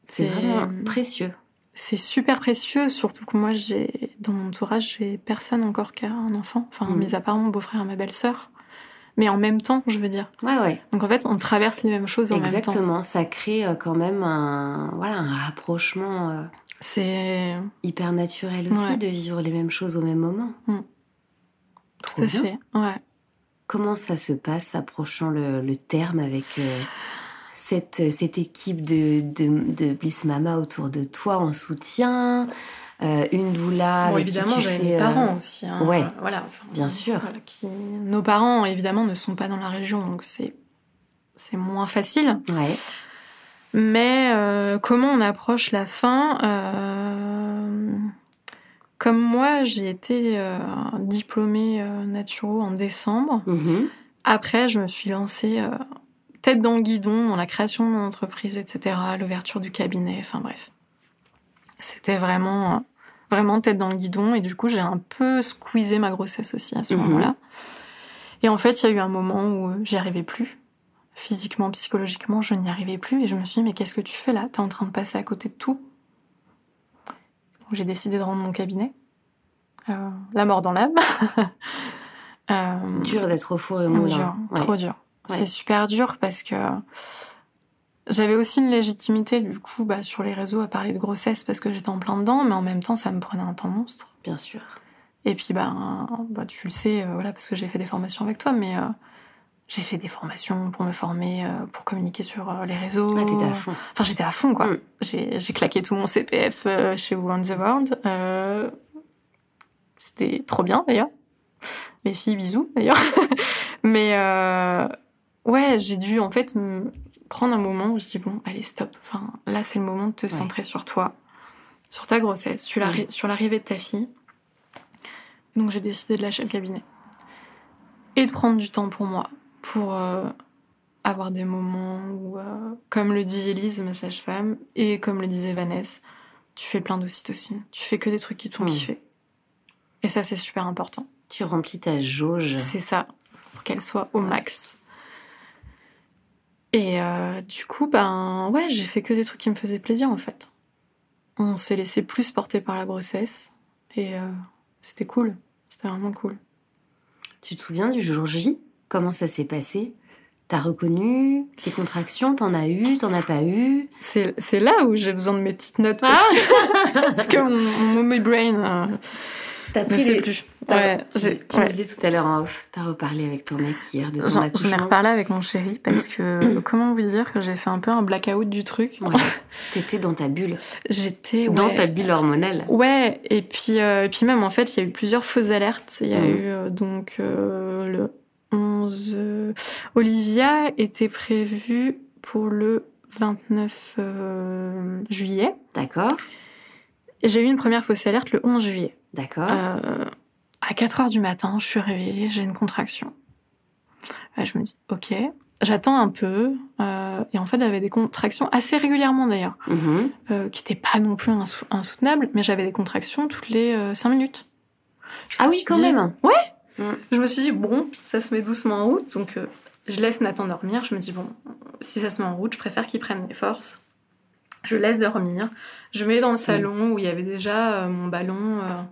C'est vraiment précieux. C'est super précieux, surtout que moi j'ai dans mon entourage j'ai personne encore qui a un enfant, enfin mm. mis à part mon beau-frère et ma belle-sœur. Mais en même temps, je veux dire. Ouais, ouais. Donc en fait, on traverse les mêmes choses en même temps. Exactement, ça crée euh, quand même un, voilà, un rapprochement. Euh, c'est hyper naturel aussi de vivre les mêmes choses au même moment. Mm. Tout à fait, ouais. Comment ça se passe approchant le, terme avec euh, cette, cette équipe de, de, Bliss Mama autour de toi en soutien euh, une doula. Bon, évidemment, j'avais mes parents euh, aussi. Hein, ouais, voilà, bien sûr. qui... Nos parents, évidemment, ne sont pas dans la région, donc c'est c'est moins facile. Ouais. Mais comment on approche la fin comme moi, j'ai été euh, diplômée euh, naturo en décembre. Mhm. Après, je me suis lancée euh, tête dans le guidon dans la création de mon entreprise, etc., l'ouverture du cabinet, enfin bref. C'était vraiment, vraiment tête dans le guidon. Et du coup, j'ai un peu squeezé ma grossesse aussi à ce mhm. moment-là. Et en fait, il y a eu un moment où j'y arrivais plus. Physiquement, psychologiquement, je n'y arrivais plus. Et je me suis dit, mais qu'est-ce que tu fais là? T'es en train de passer à côté de tout j'ai décidé de rendre mon cabinet. Euh, la mort dans l'âme. [laughs] euh, dur d'être au four et au moulin. trop dur. C'est super dur parce que j'avais aussi une légitimité du coup bah, sur les réseaux à parler de grossesse parce que j'étais en plein dedans, mais en même temps ça me prenait un temps monstre. Bien sûr. Et puis bah, bah tu le sais, euh, voilà parce que j'ai fait des formations avec toi, mais euh, j'ai fait des formations pour me former, euh, pour communiquer sur les réseaux. Ah, t'étais à fond. Enfin, j'étais à fond, quoi. Mm. J'ai claqué tout mon CPF chez Women the World. C'était trop bien, d'ailleurs. Les filles, bisous, d'ailleurs. [laughs] Mais ouais, j'ai dû, en fait, prendre un moment où je dis, bon, allez, stop. Enfin, là, c'est le moment de te centrer sur toi, sur ta grossesse, sur l'arrivée de ta fille. Donc, j'ai décidé de lâcher le cabinet. Et de prendre du temps pour moi, pour euh, avoir des moments où, euh, comme le dit Elise, ma sage-femme, et comme le disait Vanessa, tu fais plein d'ocytocine. Tu fais que des trucs qui te font kiffer. Et ça, c'est super important. Tu remplis ta jauge. C'est ça, pour qu'elle soit au max. Et euh, du coup, ben ouais, j'ai fait que des trucs qui me faisaient plaisir en fait. On s'est laissé plus porter par la grossesse et c'était cool. C'était vraiment cool. Tu te souviens du jour J? Comment ça s'est passé? T'as reconnu? Les contractions? T'en as eu? T'en as pas eu? C'est là où j'ai besoin de mes petites notes parce, que, [laughs] parce que mon, mon brain euh, T'as pris les... plus. Ouais, tu me disais tout à l'heure en off, t'as reparlé avec ton mec hier de ton J'en j'en ai accouchement. reparlé avec mon chéri parce que [clears throat] comment vous dire que j'ai fait un peu un blackout du truc. Ouais. [laughs] T'étais dans ta bulle, J'étais dans ouais. ta bulle hormonale. Ouais, et puis, euh, et puis même en fait, il y a eu plusieurs fausses alertes. Il y a Mhm. eu euh, donc euh, le 11. euh, Olivia était prévue pour le 29 euh, juillet. D'accord, J'ai eu une première fausse alerte le 11 juillet. D'accord. Euh, à 4 heures du matin, je suis réveillée, j'ai une contraction. Ouais, je me dis, ok, j'attends un peu. euh, et en fait, j'avais des contractions assez régulièrement d'ailleurs. Mhm. euh, qui n'était pas non plus insou- insoutenable, mais j'avais des contractions toutes les 5 minutes. Je Ah oui, quand dit- même. Je me suis dit, bon, ça se met doucement en route, donc je laisse Nathan dormir. Je me dis, bon, si ça se met en route, je préfère qu'il prenne des forces. Je laisse dormir. Je mets dans le salon où il y avait déjà euh, mon ballon. euh,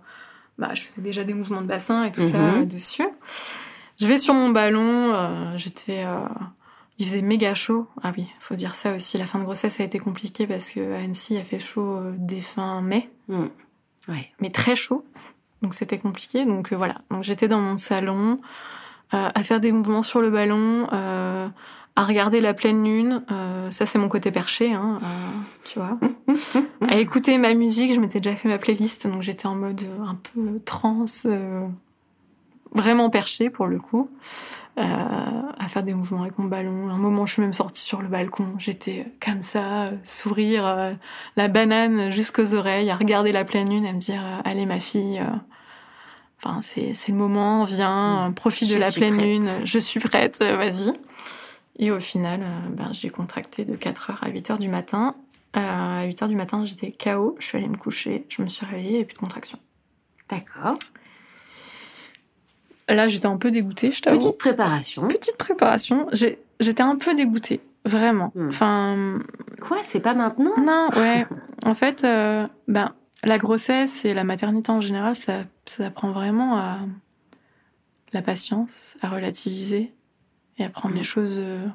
bah, je faisais déjà des mouvements de bassin et tout ça Mhm. dessus. Je vais sur mon ballon. euh, J'étais. euh, il faisait méga chaud. Ah oui, faut dire ça aussi. La fin de grossesse a été compliquée parce que à Annecy, il a fait chaud euh, dès fin mai Mhm. Ouais. mais très chaud. Donc c'était compliqué. Donc euh, voilà. Donc j'étais dans mon salon à faire des mouvements sur le ballon, à regarder la pleine lune. Euh, ça c'est mon côté perché, hein, euh, tu vois. [laughs] à écouter ma musique. Je m'étais déjà fait ma playlist, donc j'étais en mode un peu trans, euh, vraiment perché pour le coup. À faire des mouvements avec mon ballon. À un moment, je suis même sortie sur le balcon. J'étais comme ça, sourire, la banane jusqu'aux oreilles, à regarder la pleine lune, à me dire allez ma fille, enfin c'est le moment, viens, euh, profite Je de la pleine prête. lune, je suis prête, vas-y. Et au final, euh, ben, j'ai contracté de 4h à 8h du matin. Euh, à 8h du matin, j'étais KO, je suis allée me coucher, je me suis réveillée et plus de contraction. D'accord. Là, j'étais un peu dégoûtée, je t'avoue. Petite préparation. petite préparation. J'étais un peu dégoûtée, vraiment. Hmm. Enfin, Quoi, c'est pas maintenant? Non, ouais. [laughs] En fait, euh, ben, la grossesse et la maternité en général, ça, ça apprend vraiment à la patience, à relativiser et à prendre les choses euh,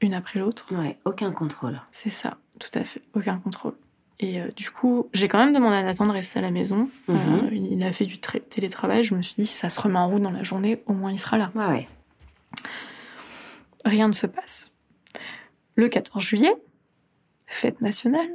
une après l'autre. Ouais, aucun contrôle. C'est ça, tout à fait. Aucun contrôle. Et euh, du coup, j'ai quand même demandé à Nathan de rester à la maison. Mhm. Euh, il a fait du tra- télétravail. Je me suis dit, si ça se remet en route dans la journée, au moins il sera là. Ouais, ouais. rien ne se passe. Le 14 juillet, fête nationale,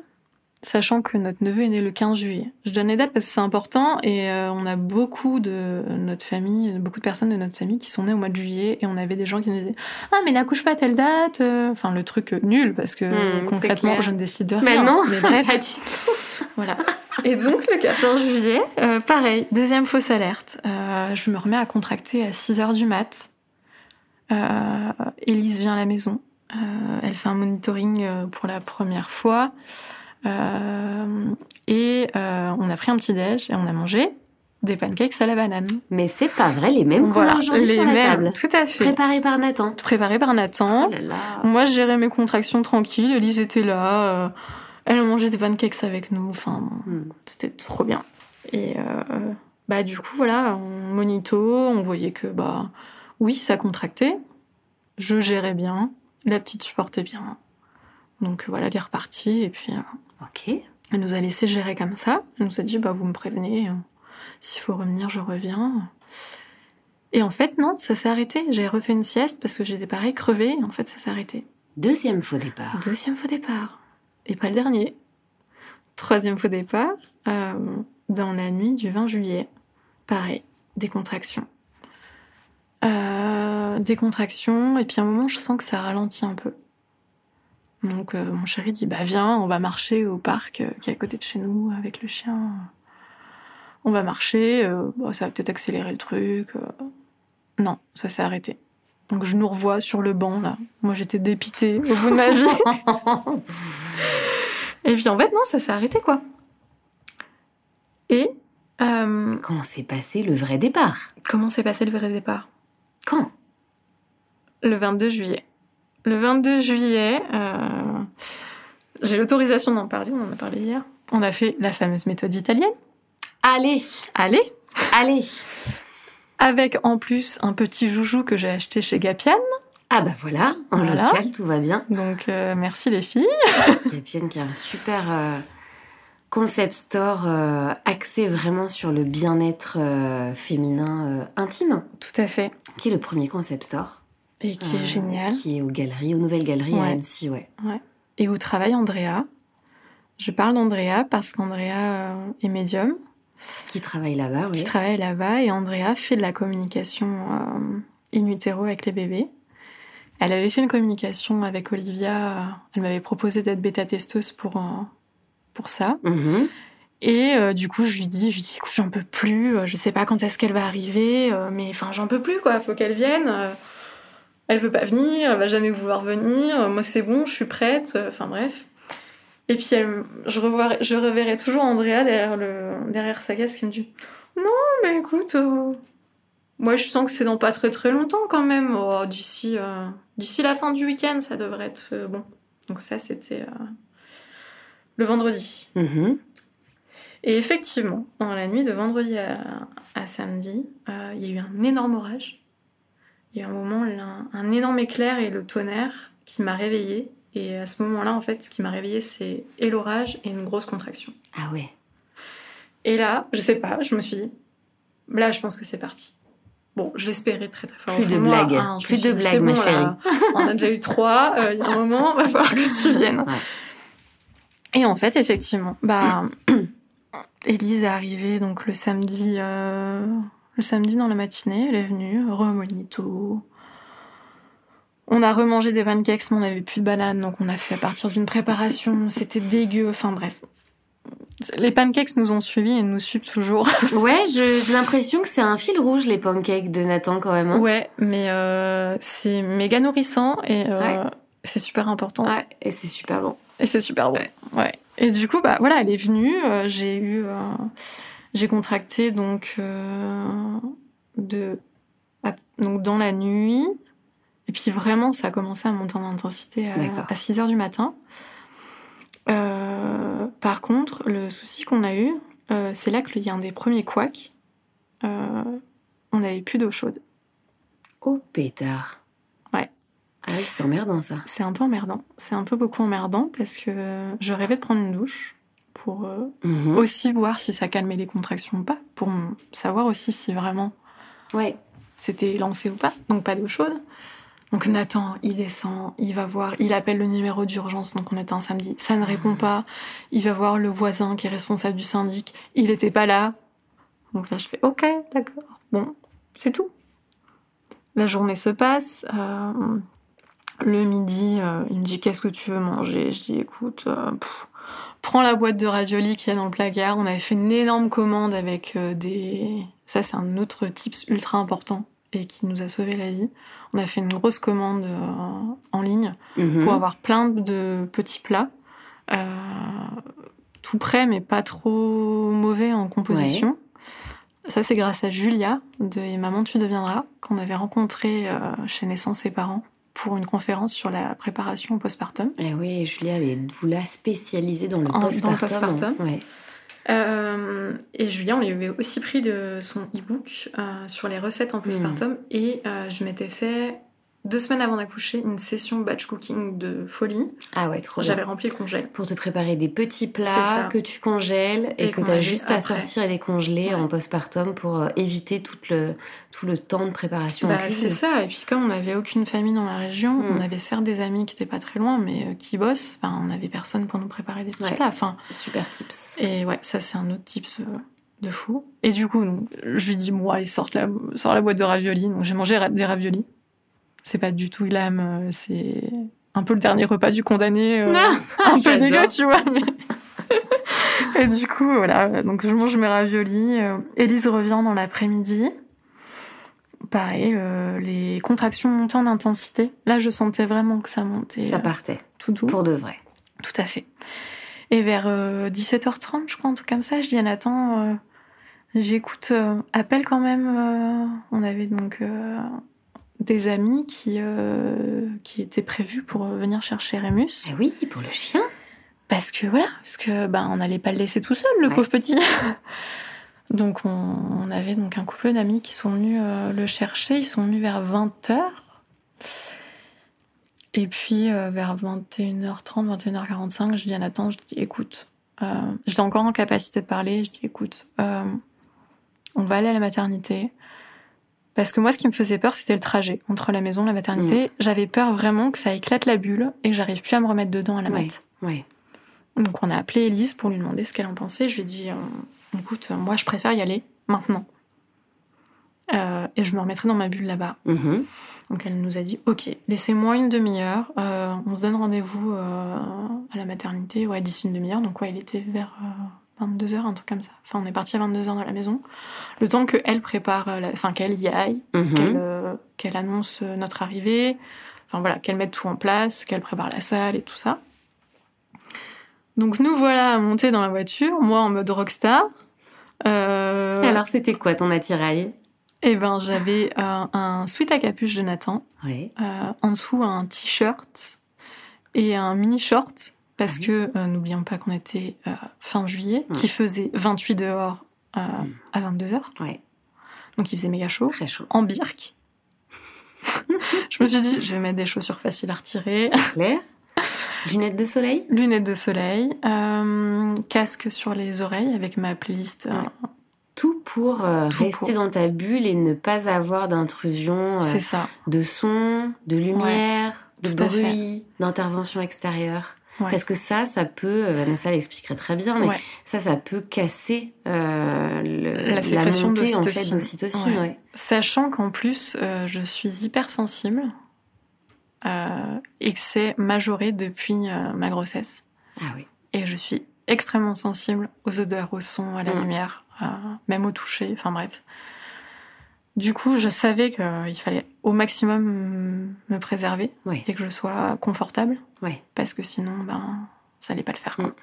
sachant que notre neveu est né le 15 juillet. Je donne les dates parce que c'est important et euh, on a beaucoup de notre famille, beaucoup de personnes de notre famille qui sont nées au mois de juillet et on avait des gens qui nous disaient Ah, mais n'accouche pas à telle date euh. Enfin, le truc euh, nul parce que Hmm, concrètement, je ne décide de Mais rien. non, mais [laughs] bref. pas du tout. Voilà. [laughs] Et donc le 14 juillet, euh, pareil, deuxième fausse alerte. Euh, je me remets à contracter à 6 heures du mat. Euh, Élise vient à la maison. Euh, elle fait un monitoring pour la première fois. Euh, et euh, on a pris un petit déj et on a mangé des pancakes à la banane. Mais c'est pas vrai, les mêmes qu'on Voilà, a aujourd'hui sur la mêmes, table. Tout à fait. Préparés par Nathan. Préparé par Nathan. Oh là là. Moi, je gérais mes contractions tranquilles. Elise était là. euh, elle a mangé des pancakes avec nous. Enfin, Hmm. c'était trop bien. Et euh, bah, du coup, voilà, on monito, on voyait que, bah, oui, ça contractait. Je gérais bien. La petite supportait bien. Donc voilà, elle est repartie. Et puis, euh, Ok. elle nous a laissé gérer comme ça. Elle nous a dit, bah, vous me prévenez. euh, S'il faut revenir, je reviens. Et en fait, non, ça s'est arrêté. J'ai refait une sieste parce que j'étais pareil, crevée. Et en fait, ça s'est arrêté. Deuxième faux départ. Deuxième faux départ. Et pas le dernier. Troisième faux départ, euh, dans la nuit du 20 juillet. Pareil, des contractions. Euh, des contractions, et puis à un moment, je sens que ça ralentit un peu. Donc euh, mon chéri dit, bah viens, on va marcher au parc euh, qui est à côté de chez nous avec le chien. On va marcher, euh, bon, ça va peut-être accélérer le truc. Non, ça s'est arrêté. Donc je nous revois sur le banc là. Moi j'étais dépitée au bout de ma vie. [laughs] Et puis en fait non, ça s'est arrêté quoi. Et Comment s'est passé le vrai départ? Comment s'est passé le vrai départ? Quand? Le 22 juillet. Le 22 juillet, euh, j'ai l'autorisation d'en parler, on en a parlé hier. On a fait la fameuse méthode italienne. Allez, Allez allez. Avec en plus un petit joujou que j'ai acheté chez Gapian. Ah bah voilà, en Voilà. local, tout va bien. Donc euh, merci les filles. [laughs] Capienne qui a un super euh, concept store euh, axé vraiment sur le bien-être féminin intime, Tout à fait. qui est le premier concept store. Et qui euh, est génial. Qui est aux galeries, aux nouvelles galeries à Ouais. Annecy, ouais. Et où travaille Andrea. Je parle d'Andrea parce qu'Andrea euh, est médium, Qui travaille là-bas, oui. qui travaille là-bas, et Andrea fait de la communication euh, in utero avec les bébés. Elle avait fait une communication avec Olivia. euh, Elle m'avait proposé d'être bêta-testeuse pour, euh, pour ça. Mhm. Et euh, du coup, je lui dis, je lui dis, écoute, j'en peux plus, euh, je sais pas quand est-ce qu'elle va arriver, euh, mais enfin, j'en peux plus, quoi, faut qu'elle vienne. Elle veut pas venir, elle va jamais vouloir venir, euh, moi c'est bon, je suis prête, euh, enfin bref. Et puis elle, je, je reverrai toujours Andrea derrière, le, derrière sa caisse qui me dit, non, mais écoute, euh, moi je sens que c'est dans pas très très longtemps quand même, Oh, d'ici euh, d'ici la fin du week-end, ça devrait être euh, bon. Donc ça, c'était le vendredi. Mhm. Et effectivement, dans la nuit de vendredi à, à samedi, il y a eu un énorme orage. Il y a eu un moment, un, un énorme éclair et le tonnerre qui m'a réveillée. Et à ce moment-là, en fait, ce qui m'a réveillée, c'est et l'orage et une grosse contraction. Ah ouais. Et là, je sais pas, je me suis dit, là, je pense que c'est parti. Bon, je l'espérais très très fort. Plus de moi, blagues. hein, Plus de blagues, c'est ma bon, là, [laughs] on a déjà eu trois, euh, il y a un moment, [laughs] va falloir que tu viennes. Ouais. Et en fait, effectivement, bah, [clears throat] Élise est arrivée donc le samedi, euh, le samedi dans la matinée. Elle est venue, remonito. On a remangé des pancakes, mais on n'avait plus de bananes, donc on a fait à partir d'une préparation. C'était dégueu. Enfin bref, les pancakes nous ont suivis et nous suivent toujours. [laughs] Ouais, j'ai l'impression que c'est un fil rouge, les pancakes de Nathan, quand même. hein. ouais, mais euh, c'est méga nourrissant et euh, Ouais. c'est super important. Ouais, et c'est super bon. Et c'est super bon. Ouais. Ouais. Et du coup, bah voilà, elle est venue. euh, j'ai eu, j'ai contracté donc euh, de, à- donc dans la nuit. Et puis vraiment, ça a commencé à monter en intensité à, à 6 heures du matin. Euh, par contre, le souci qu'on a eu, euh, c'est là qu'il y a un des premiers couacs. On n'avait plus d'eau chaude. Oh, pétard. Ouais. Ah oui, c'est emmerdant, ça. C'est un peu emmerdant. C'est un peu beaucoup emmerdant parce que je rêvais de prendre une douche pour euh, Mhm. aussi voir si ça calmait les contractions ou pas, pour savoir aussi si vraiment Ouais. c'était lancé ou pas, donc pas d'eau chaude. Donc Nathan, il descend, il va voir, il appelle le numéro d'urgence, donc on était un samedi, ça ne répond pas, il va voir le voisin qui est responsable du syndic, il était pas là. Donc là je fais ok, d'accord, bon, c'est tout. La journée se passe, euh, le midi, euh, il me dit qu'est-ce que tu veux manger? Je dis écoute, euh, pff, prends la boîte de raviolis qui est dans le placard. On avait fait une énorme commande avec euh, des... Ça, c'est un autre tips ultra important et qui nous a sauvé la vie. On a fait une grosse commande euh, en ligne Mhm. pour avoir plein de petits plats. euh, tout prêt, mais pas trop mauvais en composition. Ça, c'est grâce à Julia de Et Maman, tu deviendras, qu'on avait rencontré euh, chez Naissance et Parents pour une conférence sur la préparation au postpartum. Eh oui, Julia, elle est doula spécialisée dans le En- dans le postpartum. postpartum. Ouais. Euh, et Julien, on lui avait aussi pris de son e-book euh, sur les recettes en postpartum. Et euh, je m'étais fait, deux semaines avant d'accoucher, une session batch cooking de folie. Ah ouais, trop bien. J'avais rempli le congèle. Pour te préparer des petits plats que tu congèles et, Et que tu as juste à sortir et décongeler Ouais. en postpartum pour euh, éviter tout le, tout le temps de préparation Bah, c'est ça. Et puis comme on n'avait aucune famille dans la région, Mm. on avait certes des amis qui étaient pas très loin, mais euh, qui bossent. Enfin, on n'avait personne pour nous préparer des petits Ouais. plats. Enfin, Super tips. Et ouais, ça c'est un autre tips euh, de fou. Et du coup, donc, je lui dis, bon, allez, sors la, la boîte de raviolis. Donc j'ai mangé ra- des raviolis. C'est pas du tout glam, euh, c'est un peu le dernier repas du condamné. euh, [laughs] un peu dégueu, tu vois. mais- [laughs] Et du coup, voilà, donc je mange mes raviolis. euh, Élise revient dans l'après-midi. Pareil, euh, les contractions montaient en intensité. Là, je sentais vraiment que ça montait Ça euh, partait, tout doux. pour de vrai. Tout à fait. Et vers euh, 17h30, je crois, un truc comme ça, je dis à Nathan, euh, j'écoute, euh, appelle quand même. euh, on avait donc euh, des amis qui, euh, qui étaient prévus pour euh, venir chercher Rémus. Eh oui, pour le chien. Parce que voilà, parce que ben on n'allait pas le laisser tout seul, le Ouais. pauvre petit. [laughs] donc on, on avait donc un couple d'amis qui sont venus euh, le chercher. Ils sont venus vers 20h. Et puis euh, vers 21h30, 21h45, je dis à Nathan, je dis écoute, j'étais encore en capacité de parler, je dis écoute, on va aller à la maternité. Parce que moi, ce qui me faisait peur, c'était le trajet entre la maison et la maternité. J'avais peur vraiment que ça éclate la bulle et que j'arrive plus à me remettre dedans à la Ouais. mat. Ouais. Donc on a appelé Elise pour lui demander ce qu'elle en pensait. Je lui ai dit, euh, écoute, euh, moi je préfère y aller maintenant. Euh, et je me remettrai dans ma bulle là-bas. Mhm. Donc elle nous a dit, ok, laissez-moi une demi-heure. euh, on se donne rendez-vous euh, à la maternité, ouais, d'ici une demi-heure. Donc ouais, il était vers 22h, un truc comme ça. Enfin, on est parti à 22h de la maison. Le temps qu'elle prépare, euh, la... enfin qu'elle y aille, Mhm. qu'elle euh, qu'elle annonce euh, notre arrivée, enfin voilà, qu'elle mette tout en place, qu'elle prépare la salle et tout ça. Donc nous voilà à monter dans la voiture, moi en mode rockstar. Euh, Alors, c'était quoi ton attirail? Eh ben j'avais euh, un sweat à capuche de Nathan, en dessous un t-shirt et un mini short parce oui. que euh, n'oublions pas qu'on était euh, fin juillet, Mm. qui faisait 28 dehors euh, Mm. à 22h, Ouais. donc il faisait méga chaud. Très chaud. en birk. [laughs] je me suis dit, je vais mettre des chaussures faciles à retirer, C'est clair. Lunettes de soleil lunettes de soleil, casque sur les oreilles avec ma playlist. Ouais. Tout pour Tout rester pour. dans ta bulle et ne pas avoir d'intrusion de son, de lumière, de tout bruit, d'intervention extérieure. Ouais. Parce que ça, ça peut, euh, Vanessa l'expliquerait très bien, mais Ouais. ça, ça peut casser euh, le- La la, sécrétion montée en fait d'ocytocine. Ouais. Sachant qu'en plus, euh, je suis hypersensible euh, et que c'est majoré depuis euh, ma grossesse. Ah oui. Et je suis extrêmement sensible aux odeurs, au son, à la Mm. lumière, même au toucher, enfin bref. Du coup, je savais qu'il fallait au maximum me préserver et que je sois confortable, Ouais. parce que sinon, ben, ça allait pas le faire. quoi. Mm.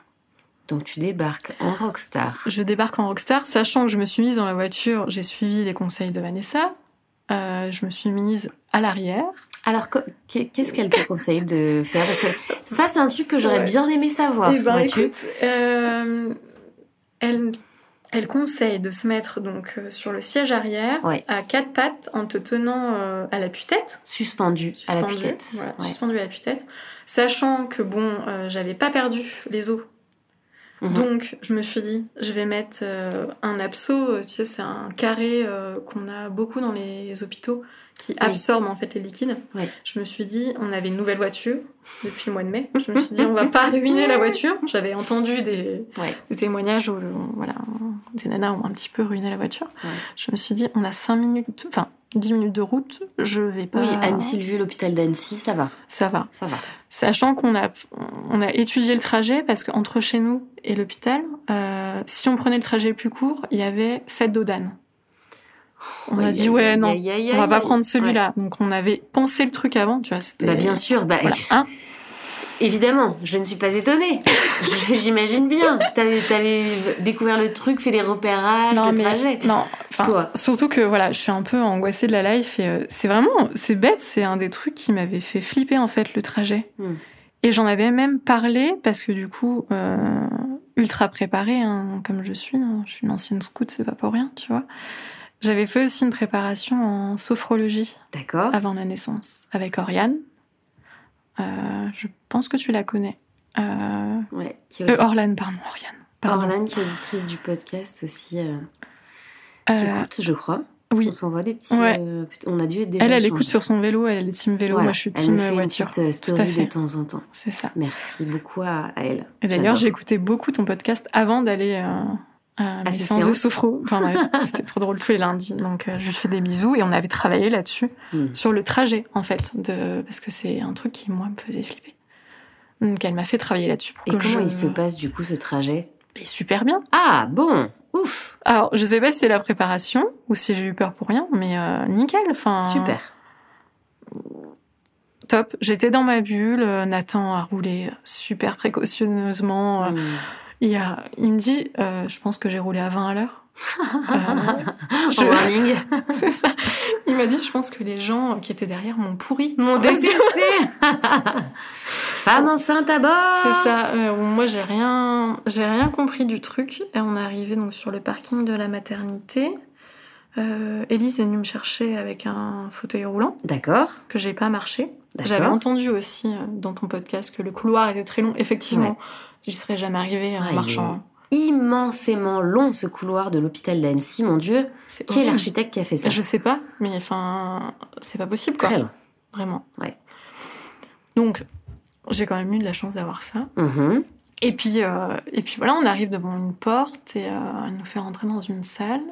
Donc tu débarques en rockstar. Je débarque en rockstar, sachant que je me suis mise dans la voiture, j'ai suivi les conseils de Vanessa. Euh, je me suis mise à l'arrière. Alors, qu'est-ce qu'elle te conseille de faire? Parce que ça, c'est un truc que j'aurais Ouais. bien aimé savoir. Eh ben, écoute, euh, elle, elle conseille de se mettre donc euh, sur le siège arrière Ouais. à quatre pattes en te tenant euh, à l'appui-tête. Suspendu, à la tête. voilà, suspendu à l'appui-tête. Sachant que bon, euh, j'avais pas perdu les os. Mhm. Donc, je me suis dit, je vais mettre euh, un abso, tu sais, c'est un carré qu'on a beaucoup dans les hôpitaux qui absorbe en fait les liquides. Oui. Je me suis dit, on avait une nouvelle voiture depuis le mois de mai. [laughs] Je me suis dit, on va pas ruiner la voiture. J'avais entendu des, Ouais. des témoignages où voilà, des nanas ont un petit peu ruiné la voiture. Ouais. Je me suis dit, on a 5 minutes, enfin 10 minutes de route, je vais pas. Oui, Anne-Sylvie, l'hôpital d'Annecy, ça va. Ça va. Ça va. Sachant qu'on a, on a étudié le trajet parce qu'entre chez nous et l'hôpital, euh, si on prenait le trajet le plus court, il y avait 7 dodanes. On a dit, ouais, non, on va pas prendre celui-là. Donc on avait pensé le truc avant, tu vois. Bah, bien sûr, bah, Voilà. [laughs] Hein évidemment, je ne suis pas étonnée. [laughs] J'imagine bien. T'avais avais découvert le truc, fait des repérages, non, de mais trajet. non, enfin, surtout que voilà, je suis un peu angoissée de la life et euh, c'est vraiment, c'est bête, c'est un des trucs qui m'avait fait flipper en fait le trajet. Hmm. Et j'en avais même parlé parce que du coup, euh, ultra préparée, hein, comme je suis, hein, je suis une ancienne scout, c'est pas pour rien, tu vois. J'avais fait aussi une préparation en sophrologie D'accord. avant la naissance avec Oriane. Euh, je pense que tu la connais. Euh, Ouais. Qui euh, Orlane, pardon, Oriane. Pardon. Orlane, qui est auditrice du podcast aussi, qui écoute, je crois. oui. On s'envoie des petits. Ouais. on a dû déjà. Elle, elle écoute sur son vélo, elle est team vélo, Voilà. moi je suis Elle team me fait voiture. Une petite euh, Tout à story fait. de temps en temps. C'est ça. Merci beaucoup à, elle. Et d'ailleurs, j'ai écouté beaucoup ton podcast avant d'aller euh, ces séances de sophro. Enfin bref, [laughs] c'était trop drôle tous les lundis. Donc euh, je lui fais des bisous et on avait travaillé là-dessus, Hmm. sur le trajet en fait, de... parce que c'est un truc qui moi me faisait flipper. Donc elle m'a fait travailler là-dessus. Et comment je... il se passe du coup ce trajet? Et super bien. Ah bon, ouf, Alors je sais pas si c'est la préparation ou si j'ai eu peur pour rien, mais euh, nickel. Enfin super. top. J'étais dans ma bulle. euh, Nathan a roulé super précautionneusement. euh, Il, a, il me dit, euh, je pense que j'ai roulé à 20 à l'heure. [laughs] Euh, je- warning. [laughs] c'est ça. Il m'a dit, je pense que les gens qui étaient derrière m'ont pourri. Mon détesté. [laughs] Femme enceinte à bord. C'est ça. Euh, moi, j'ai rien, j'ai rien compris du truc. Et on est arrivé donc sur le parking de la maternité. Euh, Élise est venue me chercher avec un fauteuil roulant D'accord, que j'ai pas marché. J'avais entendu aussi euh, dans ton podcast que le couloir était très long. Effectivement, j'y serais jamais arrivée en marchant. Immensément long ce couloir de l'hôpital d'Annecy, mon Dieu. Qui est l'architecte qui a fait ça Je sais pas, mais enfin, c'est pas possible quoi. Très long. Vraiment. Ouais. Donc, j'ai quand même eu de la chance d'avoir ça. Mhm. Et puis, euh, et puis voilà, on arrive devant une porte et euh, elle nous fait rentrer dans une salle.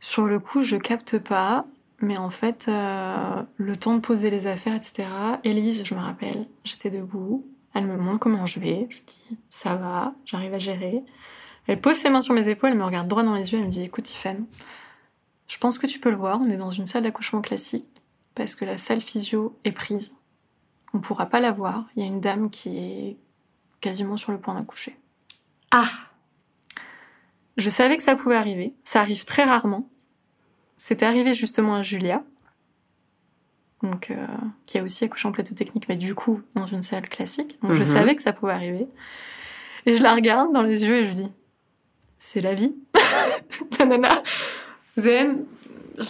Sur le coup, je capte pas, mais en fait, euh, le temps de poser les affaires, etc. Élise, je me rappelle, j'étais debout. Elle me demande comment je vais. Je dis ça va, j'arrive à gérer. Elle pose ses mains sur mes épaules, elle me regarde droit dans les yeux, elle me dit écoute, Tiffany, je pense que tu peux le voir, on est dans une salle d'accouchement classique parce que la salle physio est prise. On pourra pas la voir. Il y a une dame qui est quasiment sur le point d'accoucher. Ah Je savais que ça pouvait arriver. Ça arrive très rarement. C'était arrivé justement à Julia, donc, euh, qui a aussi accouché en plateau technique, mais du coup dans une salle classique. Donc je Mhm. savais que ça pouvait arriver. Et je la regarde dans les yeux et je dis C'est la vie. [laughs] la nana, zen. je-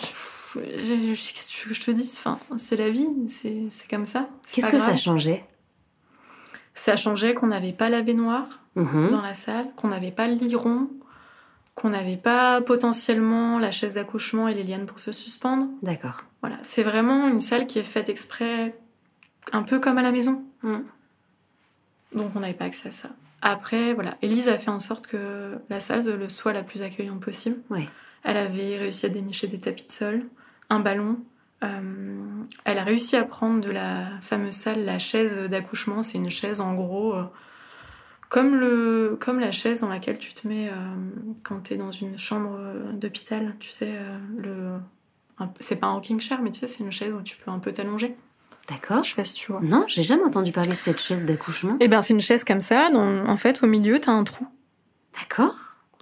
je- que tu veux que je te dise? Enfin, C'est la vie, c'est comme ça. Qu'est-ce que ça changeait? Ça changeait qu'on n'avait pas la baignoire Mhm. dans la salle, qu'on n'avait pas le lit rond, qu'on n'avait pas potentiellement la chaise d'accouchement et les lianes pour se suspendre. D'accord. Voilà, c'est vraiment une salle qui est faite exprès, un peu comme à la maison. Mm. Donc on n'avait pas accès à ça. Après, voilà, Elise a fait en sorte que la salle le soit la plus accueillante possible. Ouais. Elle avait réussi à dénicher des tapis de sol, un ballon. Euh, elle a réussi à prendre de la fameuse salle la chaise d'accouchement. C'est une chaise en gros euh, comme, le, comme la chaise dans laquelle tu te mets euh, quand tu es dans une chambre euh, d'hôpital. Tu sais, euh, le, c'est pas un rocking chair, mais tu sais, c'est une chaise où tu peux un peu t'allonger. D'accord. Je sais pas si tu vois. Non, j'ai jamais entendu parler de cette chaise d'accouchement. Et ben c'est une chaise comme ça. dont, en fait, au milieu, t'as un trou. D'accord.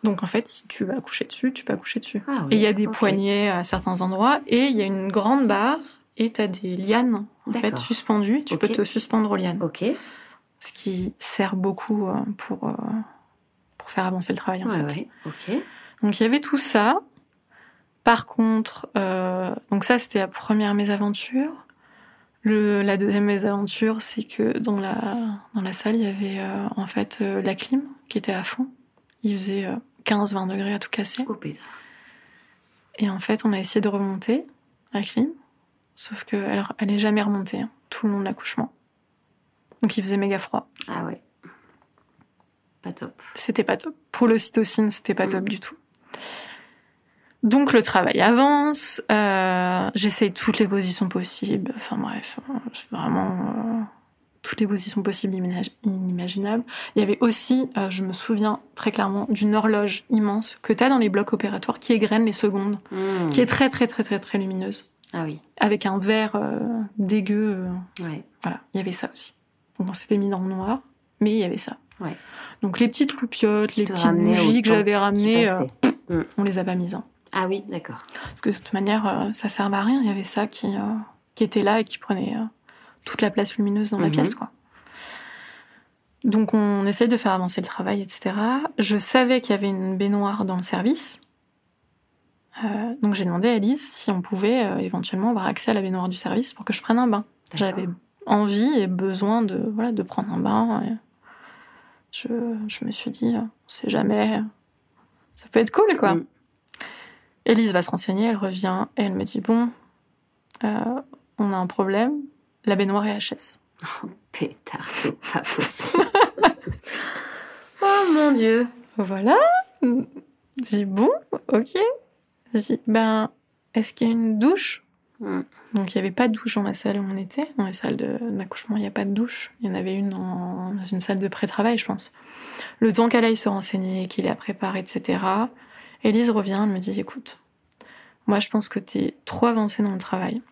Donc en fait, si tu veux accoucher dessus, tu peux accoucher dessus. Ah oui. Et il y a des ok. poignées à certains endroits, et il y a une grande barre, et t'as des lianes en fait suspendues. Tu peux te suspendre aux lianes, Ok. Ce qui sert beaucoup euh, pour euh, pour faire avancer le travail en Ouais, fait. ouais. Donc il y avait tout ça. Par contre, euh, donc ça c'était la première mésaventure. Le, la deuxième mésaventure, c'est que dans la, dans la salle, il y avait euh, en fait euh, la clim qui était à fond. Il faisait euh, 15-20 degrés à tout casser. Oh. Et en fait, on a essayé de remonter la clim, sauf qu'elle elle est jamais remontée hein, tout le long de l'accouchement. Donc il faisait méga froid. Ah ouais. Pas top. C'était pas top. Pour l'ocytocine, c'était pas Mm. top du tout. Donc le travail avance, euh, j'essaye toutes les positions possibles, enfin bref, euh, vraiment euh, toutes les positions possibles imaginables. inimaginables. Il y avait aussi, euh, je me souviens très clairement, d'une horloge immense que tu as dans les blocs opératoires qui égrène les secondes, Hmm. qui est très très très très très lumineuse, Ah oui. avec un verre euh, dégueu. Ouais. voilà, il y avait ça aussi. Donc on s'était mis dans le noir, mais il y avait ça. Ouais. Donc les petites loupiottes, les te petites bougies que j'avais ramenées, euh, passait. on les a pas mises. hein. Ah oui, d'accord. Parce que de toute manière, euh, ça servait à rien. Il y avait ça qui, euh, qui était là et qui prenait euh, toute la place lumineuse dans la Mhm. pièce. Quoi. Donc on essaye de faire avancer le travail, etc. Je savais qu'il y avait une baignoire dans le service. Euh, donc j'ai demandé à Alice si on pouvait euh, éventuellement avoir accès à la baignoire du service pour que je prenne un bain. J'avais envie et besoin de, voilà, de prendre un bain. et je, je me suis dit, on sait jamais, ça peut être cool, quoi. Mm. Élise va se renseigner, elle revient et elle me dit, bon, euh, on a un problème, la baignoire est HS. Pétard, c'est pas possible. [laughs] oh mon dieu. Voilà. J'ai dit, bon, ok. J'ai dit, ben, est-ce qu'il y a une douche? Hmm. Donc il n'y avait pas de douche dans la salle où on était. Dans les salles d'accouchement, il n'y a pas de douche. Il y en avait une dans, une salle de pré-travail, je pense. Le temps qu'elle aille se renseigner, qu'il la prépare, etc. Élise revient, elle me dit écoute, moi je pense que tu es trop avancée dans le travail.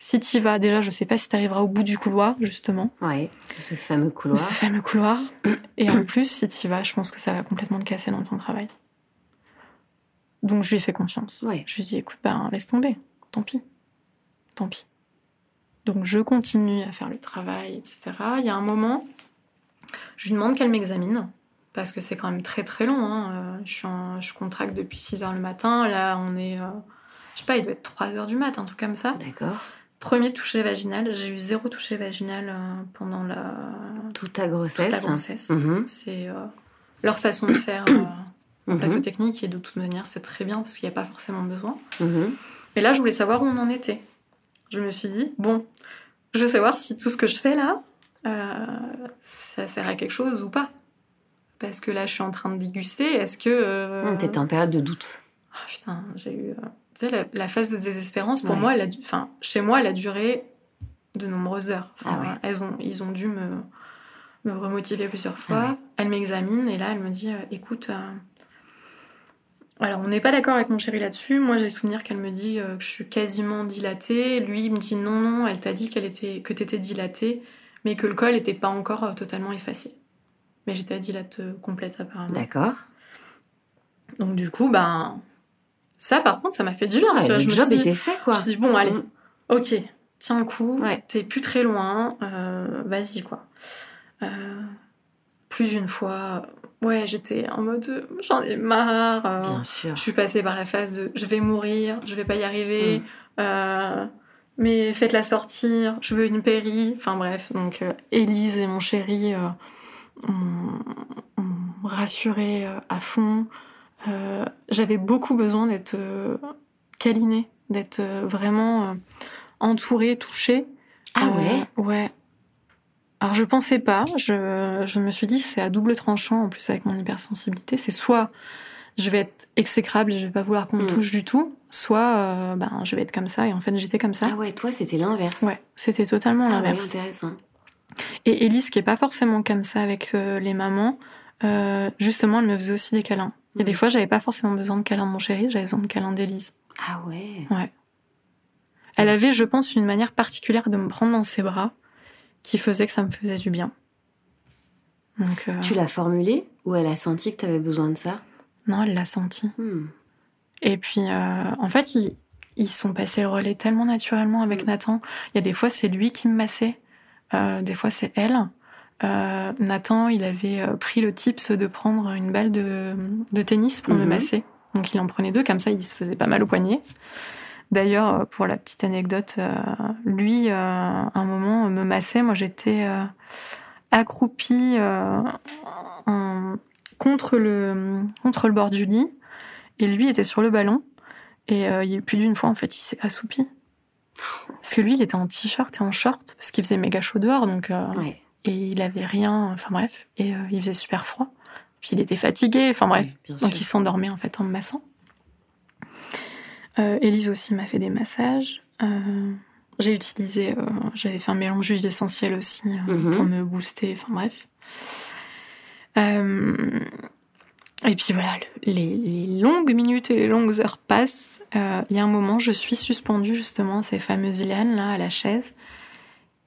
Si tu vas, déjà, je sais pas si tu arriveras au bout du couloir, justement, Ouais, ce fameux couloir. ce fameux couloir. Et en plus, si tu vas, je pense que ça va complètement te casser dans ton travail. Donc je lui ai fait confiance. Ouais. Je lui ai dit, écoute, ben, laisse tomber. Tant pis. Tant pis. Donc je continue à faire le travail, etc. Il y a un moment, je lui demande qu'elle m'examine. Parce que c'est quand même très très long. hein. Euh, Je, suis en- je contracte depuis 6 heures le matin. Là, on est. euh, je sais pas, il doit être 3 heures du matin, un truc comme ça. D'accord. Premier toucher vaginal, j'ai eu zéro toucher vaginal euh, pendant la, Toute ta grossesse. toute la grossesse. Mhm. C'est euh, leur façon de faire en Mhm. plateau technique et de toute manière c'est très bien parce qu'il n'y a pas forcément besoin. Mhm. Mais là je voulais savoir où on en était. Je me suis dit, bon, je veux savoir si tout ce que je fais là, euh, ça sert à quelque chose ou pas. Parce que là je suis en train de déguster, est-ce que... euh, T'étais en période de doute. Ah, putain, j'ai eu. euh, Tu sais, la, la phase de désespérance, pour Ouais. moi, elle a enfin, chez moi, elle a duré de nombreuses heures. Enfin, Ah ouais. elles ont, ils ont dû me, me remotiver plusieurs fois. Ah ouais. Elle m'examine et là, elle me dit euh, écoute, euh, alors on n'est pas d'accord avec mon chéri là-dessus. Moi, j'ai souvenir qu'elle me dit euh, que je suis quasiment dilatée. Lui, il me dit non, non, elle t'a dit qu'elle était, que t'étais dilatée, mais que le col n'était pas encore euh, totalement effacé. Mais j'étais à dilate euh, complète apparemment. D'accord. Donc du coup, ben ça par contre, ça m'a fait du bien. Ouais, tu vois, le je me suis dit, fait, quoi. je me suis dit, bon allez, Mm. ok, tiens le coup, Ouais. t'es plus très loin, euh, vas-y quoi. Euh, plus d'une fois, ouais, j'étais en mode j'en ai marre. euh, Bien sûr. je suis passée par la phase de je vais mourir, je vais pas y arriver, Mm. euh, mais faites-la sortir, je veux une péri. Enfin bref, donc euh, Élise et mon chéri euh, ont, ont rassuré à fond. J'avais beaucoup besoin d'être câlinée, d'être vraiment entourée, touchée. Ah ouais? Ouais. Alors je pensais pas, je, je me suis dit c'est à double tranchant en plus avec mon hypersensibilité, c'est soit je vais être exécrable et je vais pas vouloir qu'on me Mm. touche du tout, soit euh, ben, je vais être comme ça et en fait j'étais comme ça. Ah ouais, toi, c'était l'inverse. Ouais, c'était totalement Ah ouais, l'inverse. intéressant. Et Elise, qui est pas forcément comme ça avec euh, les mamans, euh, justement, elle me faisait aussi des câlins. Et Mm. des fois, j'avais pas forcément besoin de câlins de mon chéri, j'avais besoin de câlins d'Elise. Ah ouais. Elle avait, je pense, une manière particulière de me prendre dans ses bras qui faisait que ça me faisait du bien. Donc, euh, Tu l'as formulé ou elle a senti que t'avais besoin de ça? Non, elle l'a senti. Hmm. Et puis, euh, en fait, ils, ils sont passés le relais tellement naturellement avec Mm. Nathan. Il y a des fois, c'est lui qui me massait. Euh, des fois, c'est elle. Nathan, il avait pris le tips de prendre une balle de, de tennis pour me Mhm. masser. Donc, il en prenait deux, comme ça, il se faisait pas mal au poignet. D'ailleurs, euh, pour la petite anecdote, euh, lui, euh, un moment, me massait. Moi, j'étais euh, accroupie euh, en- contre, le, contre le bord du lit. Et lui était sur le ballon. Et euh, il y a eu plus d'une fois, en fait, il s'est assoupi. Parce que lui, il était en t-shirt et en short, parce qu'il faisait méga chaud dehors, donc, euh, Ouais. et il avait rien, enfin bref, et euh, il faisait super froid. Puis il était fatigué, enfin bref. Ouais, Donc il s'endormait en fait en me massant. Euh, Élise aussi m'a fait des massages. Euh, j'ai utilisé, euh, j'avais fait un mélange d'huile essentielle aussi euh, Mhm. pour me booster, enfin bref. Euh, et puis voilà, le- les, les longues minutes et les longues heures passent. Euh, Il y a un moment, je suis suspendue justement à ces fameuses lianes là à la chaise.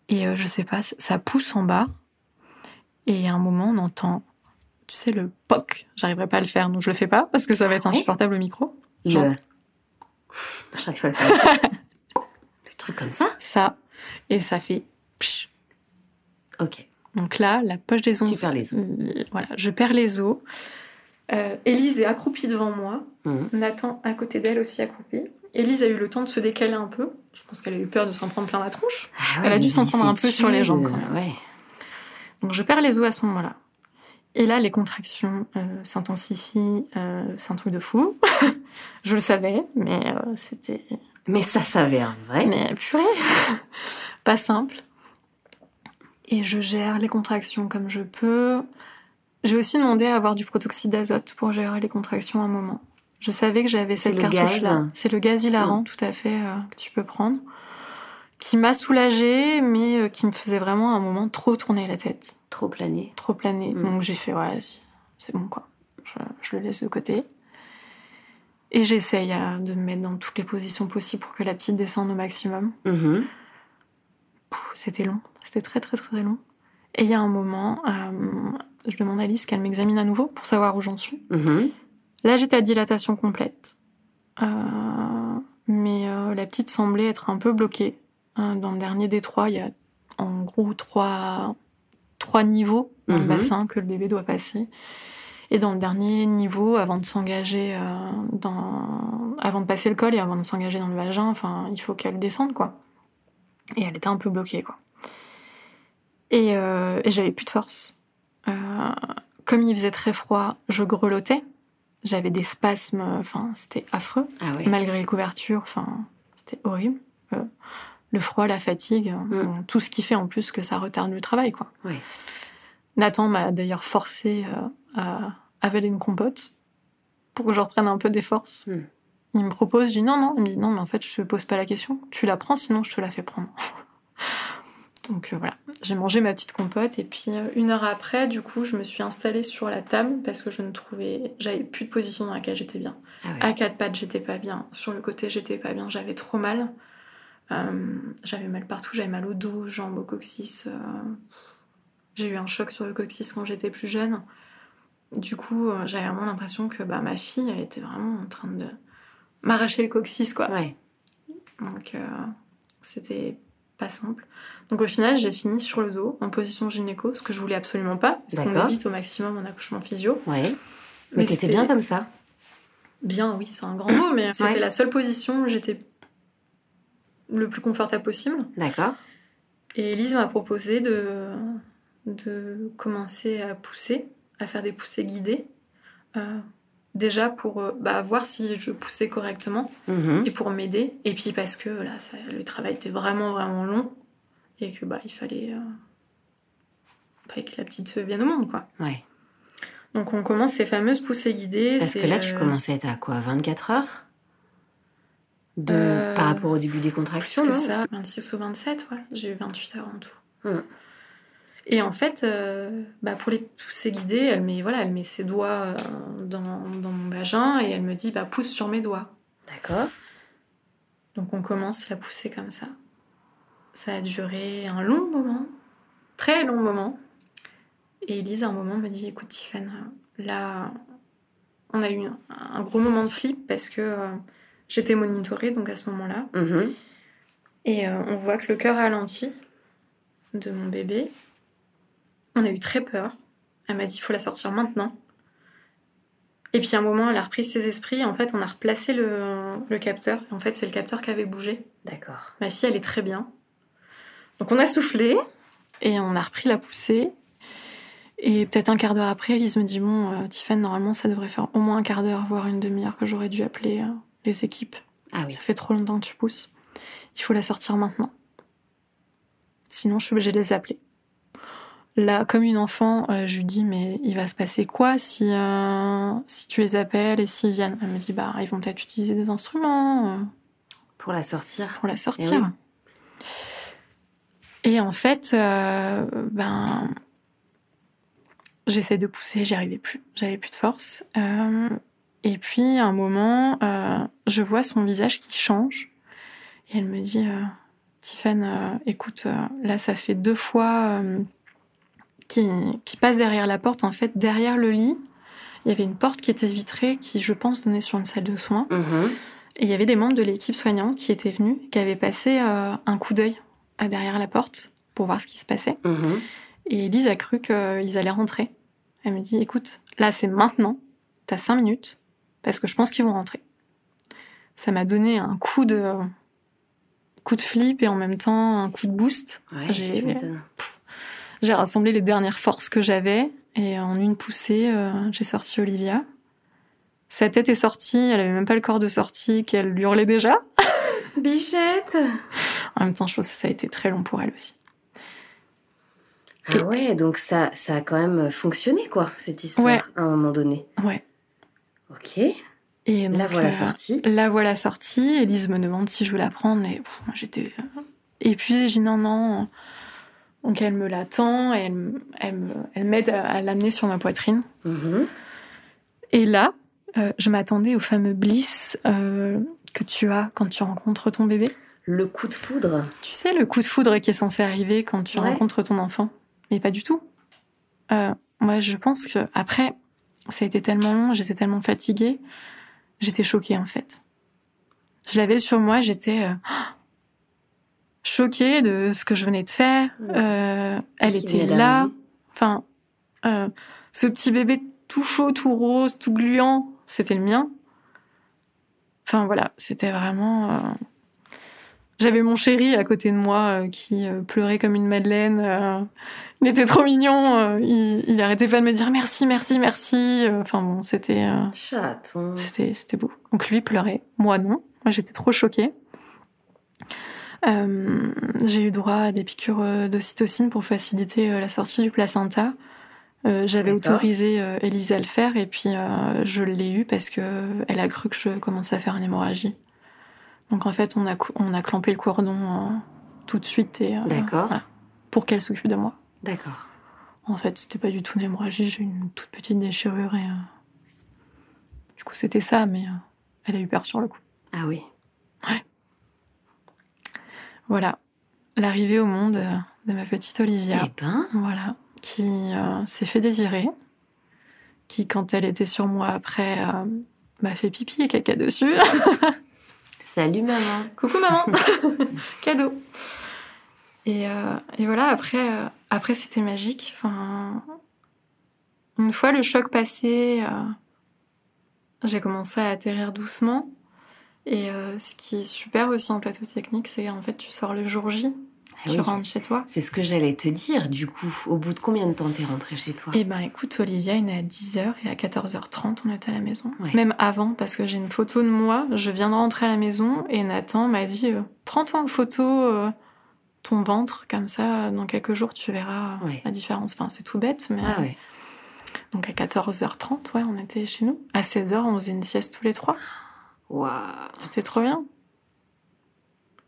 Et euh, je sais pas, ça pousse en bas. Et il y a un moment, on entend, tu sais, le poc. J'arriverai pas à le faire, donc je le fais pas parce que ça va être Ouais. insupportable au micro. Genre. J'arrive pas à le faire. le truc comme ça Ça. Et ça fait psh. Ok. Donc là, la poche des ondes. Tu perds les os. Euh, Voilà, je perds les os. Euh, Élise est accroupie devant moi. Mhm. Nathan à côté d'elle aussi accroupi. Élise a eu le temps de se décaler un peu. Je pense qu'elle a eu peur de s'en prendre plein la tronche. Ah Elle a dû s'en prendre un peu sur les jambes, quand même. Ouais. Donc je perds les os à ce moment-là. Et là, les contractions euh, s'intensifient. euh, c'est un truc de fou. [laughs] je le savais, mais euh, c'était Mais ça s'avère vrai. Mais purée, [laughs] pas simple. Et je gère les contractions comme je peux. J'ai aussi demandé à avoir du protoxyde d'azote pour gérer les contractions à un moment. Je savais que j'avais cette cartouche-là. C'est le gaz hilarant, tout à fait, que tu peux prendre. Qui m'a soulagée, mais euh, qui me faisait vraiment à un moment trop tourner la tête, Trop plané. trop planer. Mm. Donc j'ai fait, ouais, c'est bon quoi. Je, je le laisse de côté. Et j'essaye euh, de me mettre dans toutes les positions possibles pour que la petite descende au maximum. Mhm. Pff, C'était long, c'était très très très long. Et il y a un moment, euh, je demande à Alice qu'elle m'examine à nouveau pour savoir où j'en suis. Mhm. Là, j'étais à dilatation complète. Euh, mais euh, la petite semblait être un peu bloquée. Hein, dans le dernier des trois, il y a en gros trois, trois niveaux dans le Mhm. bassin que le bébé doit passer. Et dans le dernier niveau, avant de s'engager euh, dans, avant de passer le col et avant de s'engager dans le vagin, enfin, il faut qu'elle descende quoi. Et elle était un peu bloquée, quoi. Et, euh, et j'avais plus de force. Euh, comme il faisait très froid, je grelottais. J'avais des spasmes, enfin, c'était affreux. Ah ouais. Malgré les couvertures, enfin, c'était horrible. Euh, le froid, la fatigue, Mm. tout ce qui fait en plus que ça retarde le travail, quoi. Nathan m'a d'ailleurs forcé euh, à avaler une compote pour que je reprenne un peu des forces. Mm. Il me propose, je dis non, non. Il me dit non, mais en fait, je te pose pas la question. Tu la prends, sinon je te la fais prendre. [laughs] Donc euh, voilà, j'ai mangé ma petite compote et puis euh, une heure après, du coup, je me suis installée sur la table parce que je ne trouvais, j'avais plus de position dans laquelle j'étais bien. Ah ouais. À quatre pattes, j'étais pas bien. Sur le côté, j'étais pas bien. J'avais trop mal. Euh, j'avais mal partout. J'avais mal au dos, jambes, au coccyx. euh. J'ai eu un choc sur le coccyx quand j'étais plus jeune. Du coup, euh, j'avais vraiment l'impression que bah, ma fille, elle était vraiment en train de m'arracher le coccyx, quoi. Ouais. Donc, euh, c'était pas simple. Donc, au final, j'ai fini sur le dos, en position gynéco, ce que je voulais absolument pas, parce qu'on évite au maximum un accouchement physio. Ouais. Mais Mais t'étais c'était- bien comme ça. Bien, oui, c'est un grand mot, mais c'était Ouais. la seule position où j'étais le plus confortable possible. D'accord. Et Elise m'a proposé de, de commencer à pousser, à faire des poussées guidées. euh, déjà pour euh, bah, voir si je poussais correctement Mhm. et pour m'aider. Et puis parce que là, ça- le travail était vraiment, vraiment long et que bah, il fallait, euh, que la petite vienne au monde. quoi. Ouais. Donc on commence ces fameuses poussées guidées. Parce que là, tu euh, commençais à être à quoi 24 heures? De... Euh, Par rapport au début des Plus contractions, que non ça, 26 ou 27, ouais. J'ai eu 28 heures en tout. Hmm. Et en fait, euh, bah pour les poussées guidées, elle met, voilà, elle met ses doigts euh, dans, dans mon vagin et elle me dit bah, pousse sur mes doigts. D'accord. Donc on commence la pousser comme ça. Ça a duré un long moment, très long moment. Et Elise, à un moment, me dit écoute, Tiffany, là, on a eu un, un gros moment de flip parce que euh, j'étais monitorée donc à ce moment-là. Mhm. Et euh, on voit que le cœur ralentit de mon bébé. On a eu très peur. Elle m'a dit il faut la sortir maintenant. Et puis à un moment, elle a repris ses esprits. En fait, on a replacé le, le capteur. En fait, c'est le capteur qui avait bougé. D'accord. Ma fille, elle est très bien. Donc on a soufflé et on a repris la poussée. Et peut-être un quart d'heure après, Elise me dit Bon, euh, Tiffany, normalement, ça devrait faire au moins un quart d'heure, voire une demi-heure que j'aurais dû appeler euh, les équipes. Ah oui. Ça fait trop longtemps que tu pousses. Il faut la sortir maintenant. Sinon, je suis obligée de les appeler. Là, comme une enfant, euh, je lui dis Mais il va se passer quoi si, euh, si tu les appelles et s'ils viennent? Elle me dit Bah, ils vont peut-être utiliser des instruments. euh, Pour la sortir. pour la sortir. Et en fait, ben, j'essaie de pousser, j'y arrivais plus, j'avais plus de force. Et puis, à un moment, euh, je vois son visage qui change. Et elle me dit, euh, Tiffany, euh, écoute, euh, là, ça fait deux fois qu'il qu'il passe derrière la porte. En fait, derrière le lit, il y avait une porte qui était vitrée, qui, je pense, donnait sur une salle de soins. Mhm. Et il y avait des membres de l'équipe soignante qui étaient venus, qui avaient passé un coup d'œil derrière la porte pour voir ce qui se passait. Mhm. Et Lise a cru qu'ils allaient rentrer. Elle me dit, écoute, là c'est maintenant, t'as cinq minutes, parce que je pense qu'ils vont rentrer. Ça m'a donné un coup de coup de flip et en même temps un coup de boost. Ouais, J'ai- rassemblé les dernières forces que j'avais et en une poussée, euh, j'ai sorti Olivia. Sa tête est sortie, elle avait même pas le corps de sortie, qu'elle hurlait déjà. [laughs] Bichette En même temps, je pense que ça a été très long pour elle aussi. Ah ouais, donc ça, ça a quand même fonctionné, quoi, cette histoire, Ouais. à un moment donné. Ouais. Ok. Et donc, La voilà euh, sortie. La voilà sortie. Elise me demande si je veux la prendre, moi, j'étais euh, épuisée. Je dis non, non. Donc elle me l'attend et elle, elle elle m'aide à, à l'amener sur ma poitrine. Mhm. Et là, euh, je m'attendais au fameux bliss euh, que tu as quand tu rencontres ton bébé. Le coup de foudre. Tu sais, le coup de foudre qui est censé arriver quand tu Ouais. rencontres ton enfant. Mais pas du tout. Euh, moi, je pense que après, ça a été tellement long, j'étais tellement fatiguée, j'étais choquée en fait. Je l'avais sur moi, j'étais euh, [gasps] choquée de ce que je venais de faire. Euh, elle était là. Enfin, euh, ce petit bébé tout chaud, tout rose, tout gluant, c'était le mien. Enfin voilà, c'était vraiment. Euh, J'avais mon chéri à côté de moi qui pleurait comme une madeleine. il était trop mignon. il, il arrêtait pas de me dire merci, merci, merci. Enfin bon, c'était. Chaton. C'était, c'était beau. Donc lui pleurait, moi non. Moi j'étais trop choquée. Euh, j'ai eu droit à des piqûres euh, d'ocytocine pour faciliter euh, la sortie du placenta. J'avais autorisé Elisa à le faire et puis je l'ai eu parce que elle a cru que je commençais à faire une hémorragie. Donc en fait, on a, on a clampé le cordon tout de suite et D'accord. pour qu'elle s'occupe de moi. D'accord. En fait, c'était pas du tout une hémorragie, j'ai eu une toute petite déchirure et du coup c'était ça, mais elle a eu peur sur le coup. Ah oui. Ouais. Voilà, l'arrivée au monde euh, de ma petite Olivia. Eh ben. Voilà, qui euh, s'est fait désirer, qui, quand elle était sur moi après, euh, m'a fait pipi et caca dessus. [laughs] Salut maman. [laughs] Coucou maman. [laughs] Cadeau. Et, et, voilà, après, après c'était magique. Enfin, une fois le choc passé, j'ai commencé à atterrir doucement. Et euh, ce qui est super aussi en plateau technique, c'est en fait tu sors le jour J, ah tu rentres chez toi. C'est ce que j'allais te dire du coup. Au bout de combien de temps t'es rentrée chez toi? Eh ben écoute, Olivia est née à 10h et à 14h30 on était à la maison. Même avant parce que j'ai une photo de moi, je viens de rentrer à la maison et Nathan m'a dit euh, prends-toi en photo euh, ton ventre comme ça dans quelques jours tu verras la différence. Enfin c'est tout bête mais... Ah donc à 14h30, ouais, on était chez nous. À 16h, on faisait une sieste tous les trois. C'était trop bien.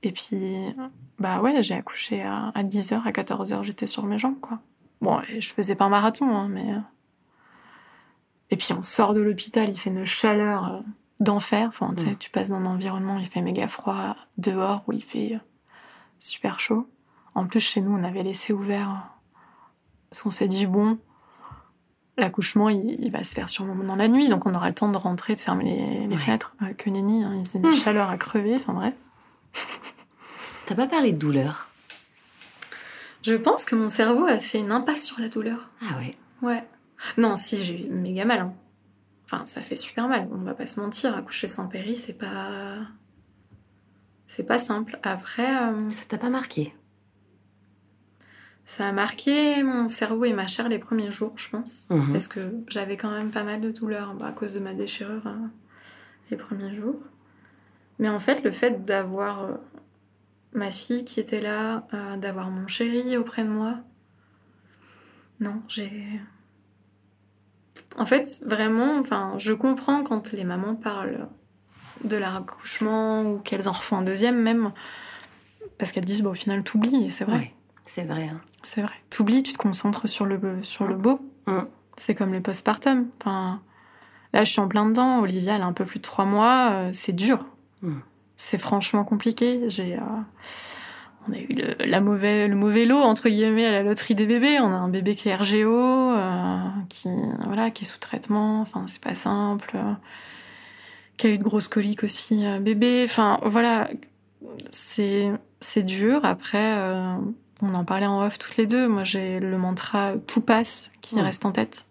Et puis, bah ouais, j'ai accouché à, 10h, à 14h, j'étais sur mes jambes, quoi. Bon, je faisais pas un marathon, hein, mais. Euh. Et puis, on sort de l'hôpital, il fait une chaleur euh, d'enfer. Enfin, mm. tu passes dans un environnement, il fait méga froid dehors, où il fait euh, super chaud. En plus, chez nous, on avait laissé ouvert. Parce qu'on s'est dit, bon, L'accouchement, il, va se faire sûrement dans la nuit, donc on aura le temps de rentrer, de fermer les, fenêtres. Euh, que nenni, hein, il faisait une hmm. chaleur à crever, enfin bref. T'as pas parlé de douleur? Je pense que mon cerveau a fait une impasse sur la douleur. Ah ouais? Ouais. Non, si, j'ai eu méga mal. Hein. Enfin, ça fait super mal, on va pas se mentir. Accoucher sans péri, c'est pas. C'est pas simple. Après. Euh, ça t'a pas marqué? Ça a marqué mon cerveau et ma chair les premiers jours, je pense. Mhm. Parce que j'avais quand même pas mal de douleurs bah, à cause de ma déchirure hein, les premiers jours. Mais en fait, le fait d'avoir euh, ma fille qui était là, euh, d'avoir mon chéri auprès de moi, non, j'ai. En fait, vraiment, enfin, je comprends quand les mamans parlent de leur accouchement ou qu'elles en refont un deuxième même, parce qu'elles disent, bon, au final, t'oublies, et c'est vrai. C'est vrai. Hein. C'est vrai. T'oublies, tu te concentres sur le, sur le beau. Mm. C'est comme le postpartum. Enfin, là, je suis en plein dedans. Olivia, elle a un peu plus de trois mois. Euh, c'est dur. Mm. C'est franchement compliqué. J'ai, euh, on a eu le, la mauvais, le mauvais lot, entre guillemets, à la loterie des bébés. On a un bébé qui est RGO, euh, qui, voilà, qui est sous traitement. Enfin, c'est pas simple. qui a eu de grosses coliques aussi, bébé. Enfin, voilà. C'est, c'est dur. Après on en parlait en off toutes les deux. Moi, j'ai le mantra tout passe qui reste en tête.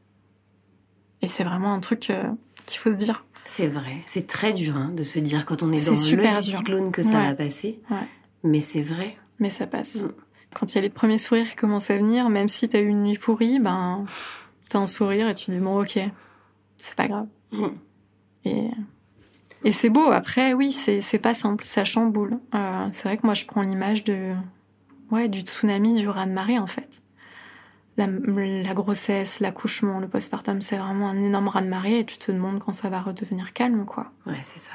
Et c'est vraiment un truc euh, qu'il faut se dire. C'est vrai. C'est très dur hein, de se dire quand on est, dans super le cyclone que ça va passer. Mais c'est vrai. Mais ça passe. Mm. Quand il y a les premiers sourires qui commencent à venir, même si t'as eu une nuit pourrie, ben, t'as un sourire et tu dis bon, ok, c'est pas grave. Mm. Et, et c'est beau. Après, oui, c'est pas simple. Ça chamboule. Euh, c'est vrai que moi, je prends l'image de ouais, du tsunami, du raz-de-marée en fait. La, grossesse, l'accouchement, le postpartum, c'est vraiment un énorme raz-de-marée et tu te demandes quand ça va redevenir calme, quoi. Ouais, c'est ça.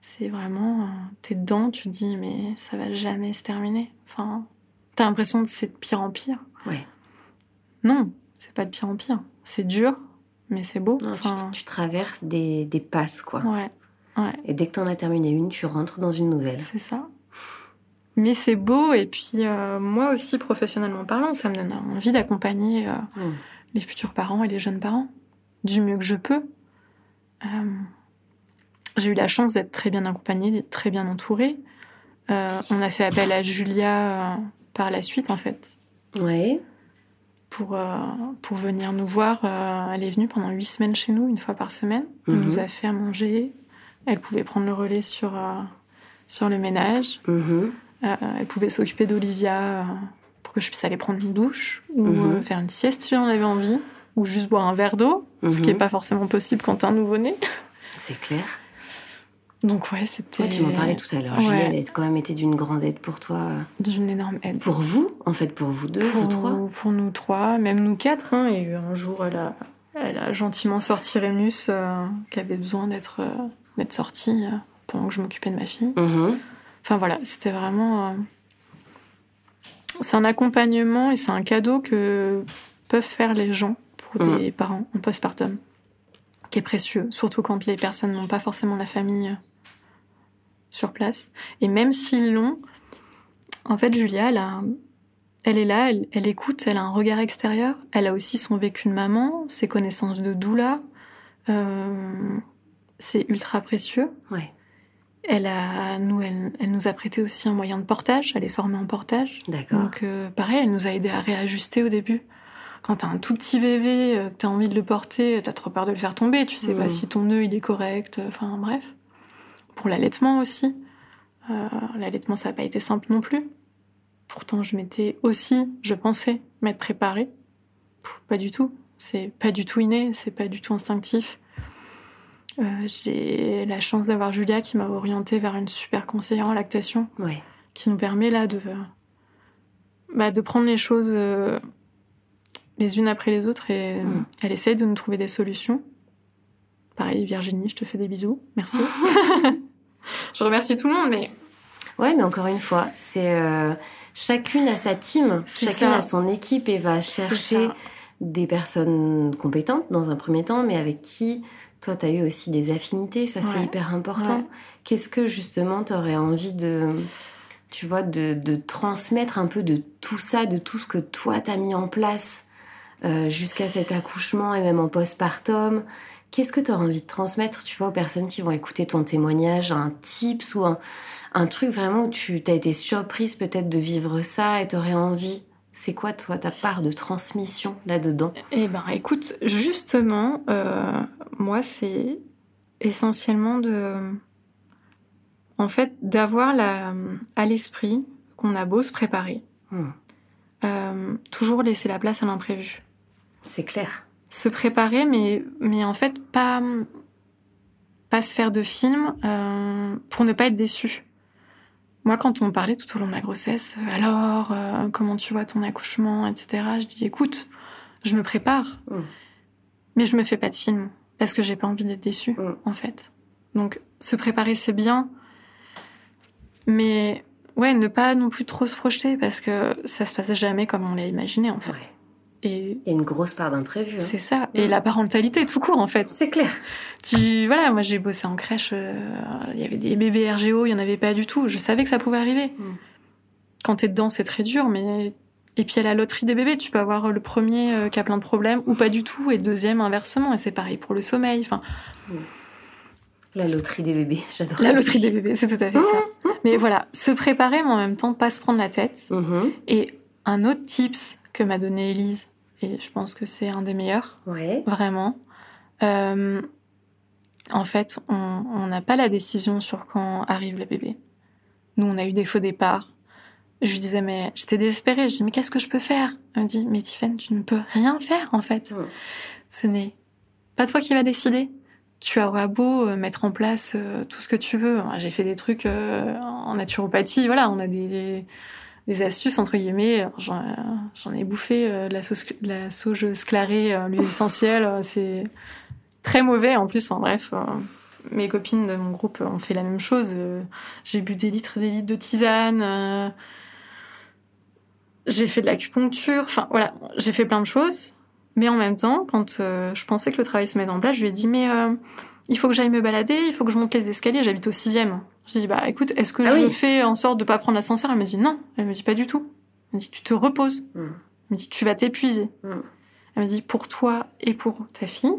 C'est vraiment. Euh, t'es dedans, tu te dis, mais ça va jamais se terminer. Enfin, t'as l'impression que c'est de pire en pire. Ouais. Non, c'est pas de pire en pire. C'est dur, mais c'est beau. tu, traverses des, des passes, quoi. Ouais. ouais. Et dès que t'en as terminé une, tu rentres dans une nouvelle. C'est ça. Mais c'est beau et puis euh, moi aussi professionnellement parlant, ça me donne envie d'accompagner euh, mm. les futurs parents et les jeunes parents du mieux que je peux. Euh, j'ai eu la chance d'être très bien accompagnée, d'être très bien entourée. on a fait appel à Julia par la suite en fait. Ouais. Pour, pour venir nous voir. elle est venue pendant huit semaines chez nous, une fois par semaine. Elle mm-hmm. nous a fait à manger. Elle pouvait prendre le relais sur, sur le ménage. Mm-hmm. Euh, elle pouvait s'occuper d'Olivia euh, pour que je puisse aller prendre une douche ou Mhm. euh, faire une sieste si j'en avais envie, ou juste boire un verre d'eau, ce qui Mhm. n'est pas forcément possible quand t'as un nouveau-né. C'est clair. Donc ouais, c'était Ouais, tu m'en parlais tout à l'heure. Ouais. Elle a quand même été d'une grande aide pour toi. d'une énorme aide. Pour vous, en fait, pour vous deux, vous trois. Pour nous trois, même nous quatre. Hein, et un jour, elle a, elle a gentiment sorti Rémus, euh, qui avait besoin d'être euh, sorti euh, pendant que je m'occupais de ma fille. Mhm. Enfin voilà, c'était vraiment. euh, C'est un accompagnement et c'est un cadeau que peuvent faire les gens pour Mm. des parents en postpartum, qui est précieux, surtout quand les personnes n'ont pas forcément la famille euh, sur place. Et même s'ils l'ont, en fait, Julia, elle, a- elle est là, elle, elle écoute, elle a un regard extérieur, elle a aussi son vécu de maman, ses connaissances de doula. euh, c'est ultra précieux. Ouais, Elle, a, nous, elle, elle nous a prêté aussi un moyen de portage. Elle est formée en portage. d'accord. Donc, euh, pareil, elle nous a aidé à réajuster au début. Quand t'as un tout petit bébé, euh, que t'as envie de le porter, t'as trop peur de le faire tomber. Tu sais pas si ton nœud il est correct. euh, Enfin, bref. Pour l'allaitement aussi. Euh, l'allaitement, ça n'a pas été simple non plus. Pourtant, je m'étais aussi, je pensais, m'être préparée. Pff, pas du tout. C'est pas du tout inné, c'est pas du tout instinctif. Euh, j'ai la chance d'avoir Julia qui m'a orientée vers une super conseillère en lactation Ouais. qui nous permet là de, bah, de prendre les choses euh, les unes après les autres et Mm. elle essaye de nous trouver des solutions. Pareil, Virginie, je te fais des bisous. Merci. [laughs] je remercie tout le monde, mais Ouais, mais encore une fois, c'est euh, chacune a sa team, chacune ça. a son équipe et va chercher des personnes compétentes dans un premier temps, mais avec qui toi, tu as eu aussi des affinités, ça c'est hyper important. Ouais. Qu'est-ce que justement tu aurais envie de, tu vois, de, de transmettre un peu de tout ça, de tout ce que toi t'as mis en place euh, jusqu'à cet accouchement et même en postpartum? Qu'est-ce que tu aurais envie de transmettre, tu vois, aux personnes qui vont écouter ton témoignage, un tips ou un, un truc vraiment où tu as été surprise peut-être de vivre ça et t'aurais envie? C'est quoi, toi, ta part de transmission là-dedans? Eh ben, écoute, justement, euh, moi, c'est essentiellement de, en fait, d'avoir la, à l'esprit qu'on a beau se préparer, Hmm. euh, toujours laisser la place à l'imprévu. C'est clair. Se préparer, mais, mais en fait, pas, pas se faire de film euh, pour ne pas être déçu. Moi, quand on me parlait tout au long de la grossesse, euh, alors, euh, comment tu vois ton accouchement, etc., je dis, écoute, je me prépare, Mm. mais je me fais pas de film parce que j'ai pas envie d'être déçue, Mm. en fait. Donc, se préparer, c'est bien, mais ouais, ne pas non plus trop se projeter parce que ça se passe jamais comme on l'a imaginé, en fait. Ouais. Et Il y a une grosse part d'imprévu. hein. c'est ça. Et la parentalité, tout court, en fait. C'est clair. Tu, voilà, moi j'ai bossé en crèche, euh, il y avait des bébés RGO, il y en avait pas du tout. Je savais que ça pouvait arriver. Mm. Quand t'es dedans, c'est très dur, mais et puis à la loterie des bébés, tu peux avoir le premier euh, qui a plein de problèmes ou pas du tout, et le deuxième inversement. Et c'est pareil pour le sommeil. Enfin, La loterie des bébés, [laughs] j'adore. la loterie des bébés, c'est tout à fait ça. Mais voilà, se préparer, mais en même temps pas se prendre la tête. Mhm. Et un autre tips que m'a donné Elise, et je pense que c'est un des meilleurs, Ouais. Vraiment. Euh, en fait, on on n'a pas la décision sur quand arrive le bébé. Nous, on a eu des faux départs. Je lui disais, mais j'étais désespérée. Je dis, mais qu'est-ce que je peux faire? Elle me dit, mais Tiffany, tu ne peux rien faire, en fait. Ce n'est pas toi qui vas décider. Tu auras beau euh, mettre en place euh, tout ce que tu veux. J'ai fait des trucs euh, en naturopathie. Voilà, on a des, des, des astuces, entre guillemets. J'en ai bouffé euh, de la, sauce, de la sauge sclarée, l'huile [laughs] essentielle. C'est très mauvais en plus. Enfin, bref, mes copines de mon groupe ont fait la même chose. J'ai bu des litres et des litres de tisane. J'ai fait de l'acupuncture. Enfin, voilà, j'ai fait plein de choses. Mais en même temps, quand euh, je pensais que le travail se mettait en place, je lui ai dit, mais euh, il faut que j'aille me balader, il faut que je monte les escaliers. J'habite au sixième. J'ai dit, bah écoute, est-ce que Ah je oui. fais en sorte de pas prendre l'ascenseur? Elle me dit non. Elle me dit pas du tout. Elle me dit, tu te reposes. Mm. Elle me dit, tu vas t'épuiser. Mm. Elle me dit, pour toi et pour ta fille,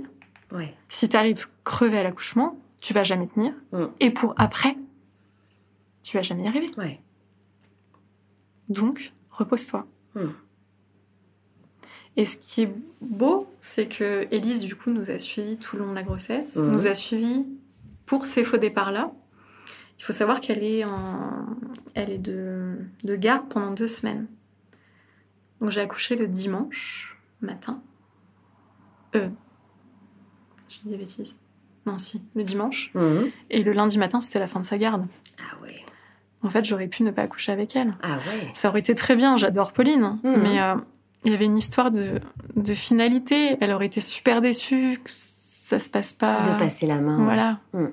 Ouais. si t'arrives crevé à l'accouchement, tu vas jamais tenir. Mm. Et pour après, tu vas jamais y arriver. Ouais. Donc, repose-toi. Mm. Et ce qui est beau, c'est que Élise, du coup, nous a suivis tout le long de la grossesse, Mhm. nous a suivis pour ces faux départs-là. Il faut savoir qu'elle est, en... elle est de... de garde pendant deux semaines. Donc j'ai accouché le dimanche matin. Euh. J'ai dit des bêtises. Non, si, le dimanche. Mhm. Et le lundi matin, c'était la fin de sa garde. Ah ouais. En fait, j'aurais pu ne pas accoucher avec elle. Ah ouais. Ça aurait été très bien, j'adore Pauline. hein. Mhm. Mais euh, il y avait une histoire de, de finalité. Elle aurait été super déçue que ça se passe pas. De passer la main. Voilà. Mm.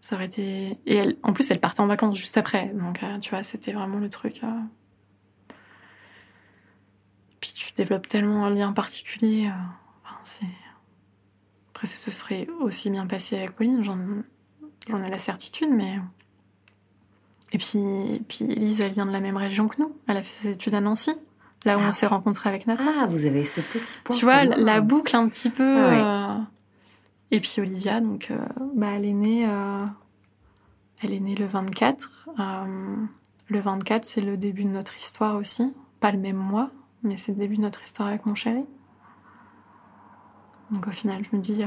Ça aurait été. Et elle, en plus, elle partait en vacances juste après. Donc, euh, tu vois, c'était vraiment le truc. euh. Puis tu développes tellement un lien particulier. euh, enfin, c'est... Après, ça se serait aussi bien passé avec Pauline, j'en, j'en ai la certitude, mais. Et puis, et puis Elise, elle vient de la même région que nous. Elle a fait ses études à Nancy, là où Ah on s'est rencontrés avec Nathan. Ah, vous avez ce petit point. Tu vois, la boucle un petit peu. Ouais. euh, Et puis Olivia, donc, euh, bah, elle est née. euh, Elle est née le 24. euh, Le 24, c'est le début de notre histoire aussi. Pas le même mois, mais c'est le début de notre histoire avec mon chéri. Donc au final, je me dis,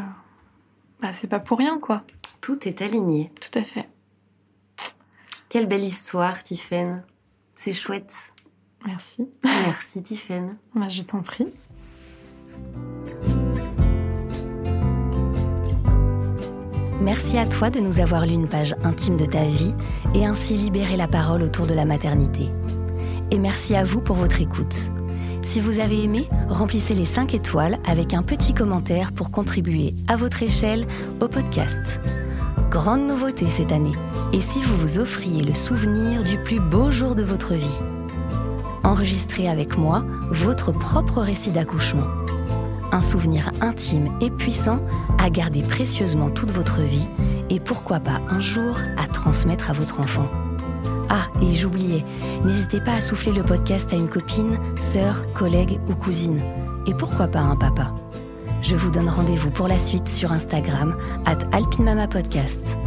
bah, c'est pas pour rien, quoi. Tout est aligné. Tout à fait. Quelle belle histoire, Tiffaine. C'est chouette. Merci. Merci, Tiffaine. [laughs] Bah, je t'en prie. Merci à toi de nous avoir lu une page intime de ta vie et ainsi libéré la parole autour de la maternité. Et merci à vous pour votre écoute. Si vous avez aimé, remplissez les 5 étoiles avec un petit commentaire pour contribuer à votre échelle au podcast. Grande nouveauté cette année. Et si vous vous offriez le souvenir du plus beau jour de votre vie? Enregistrez avec moi votre propre récit d'accouchement. Un souvenir intime et puissant à garder précieusement toute votre vie et pourquoi pas un jour à transmettre à votre enfant. Ah, et j'oubliais, n'hésitez pas à souffler le podcast à une copine, sœur, collègue ou cousine. Et pourquoi pas un papa? Je vous donne rendez-vous pour la suite sur Instagram, at alpinmamapodcast.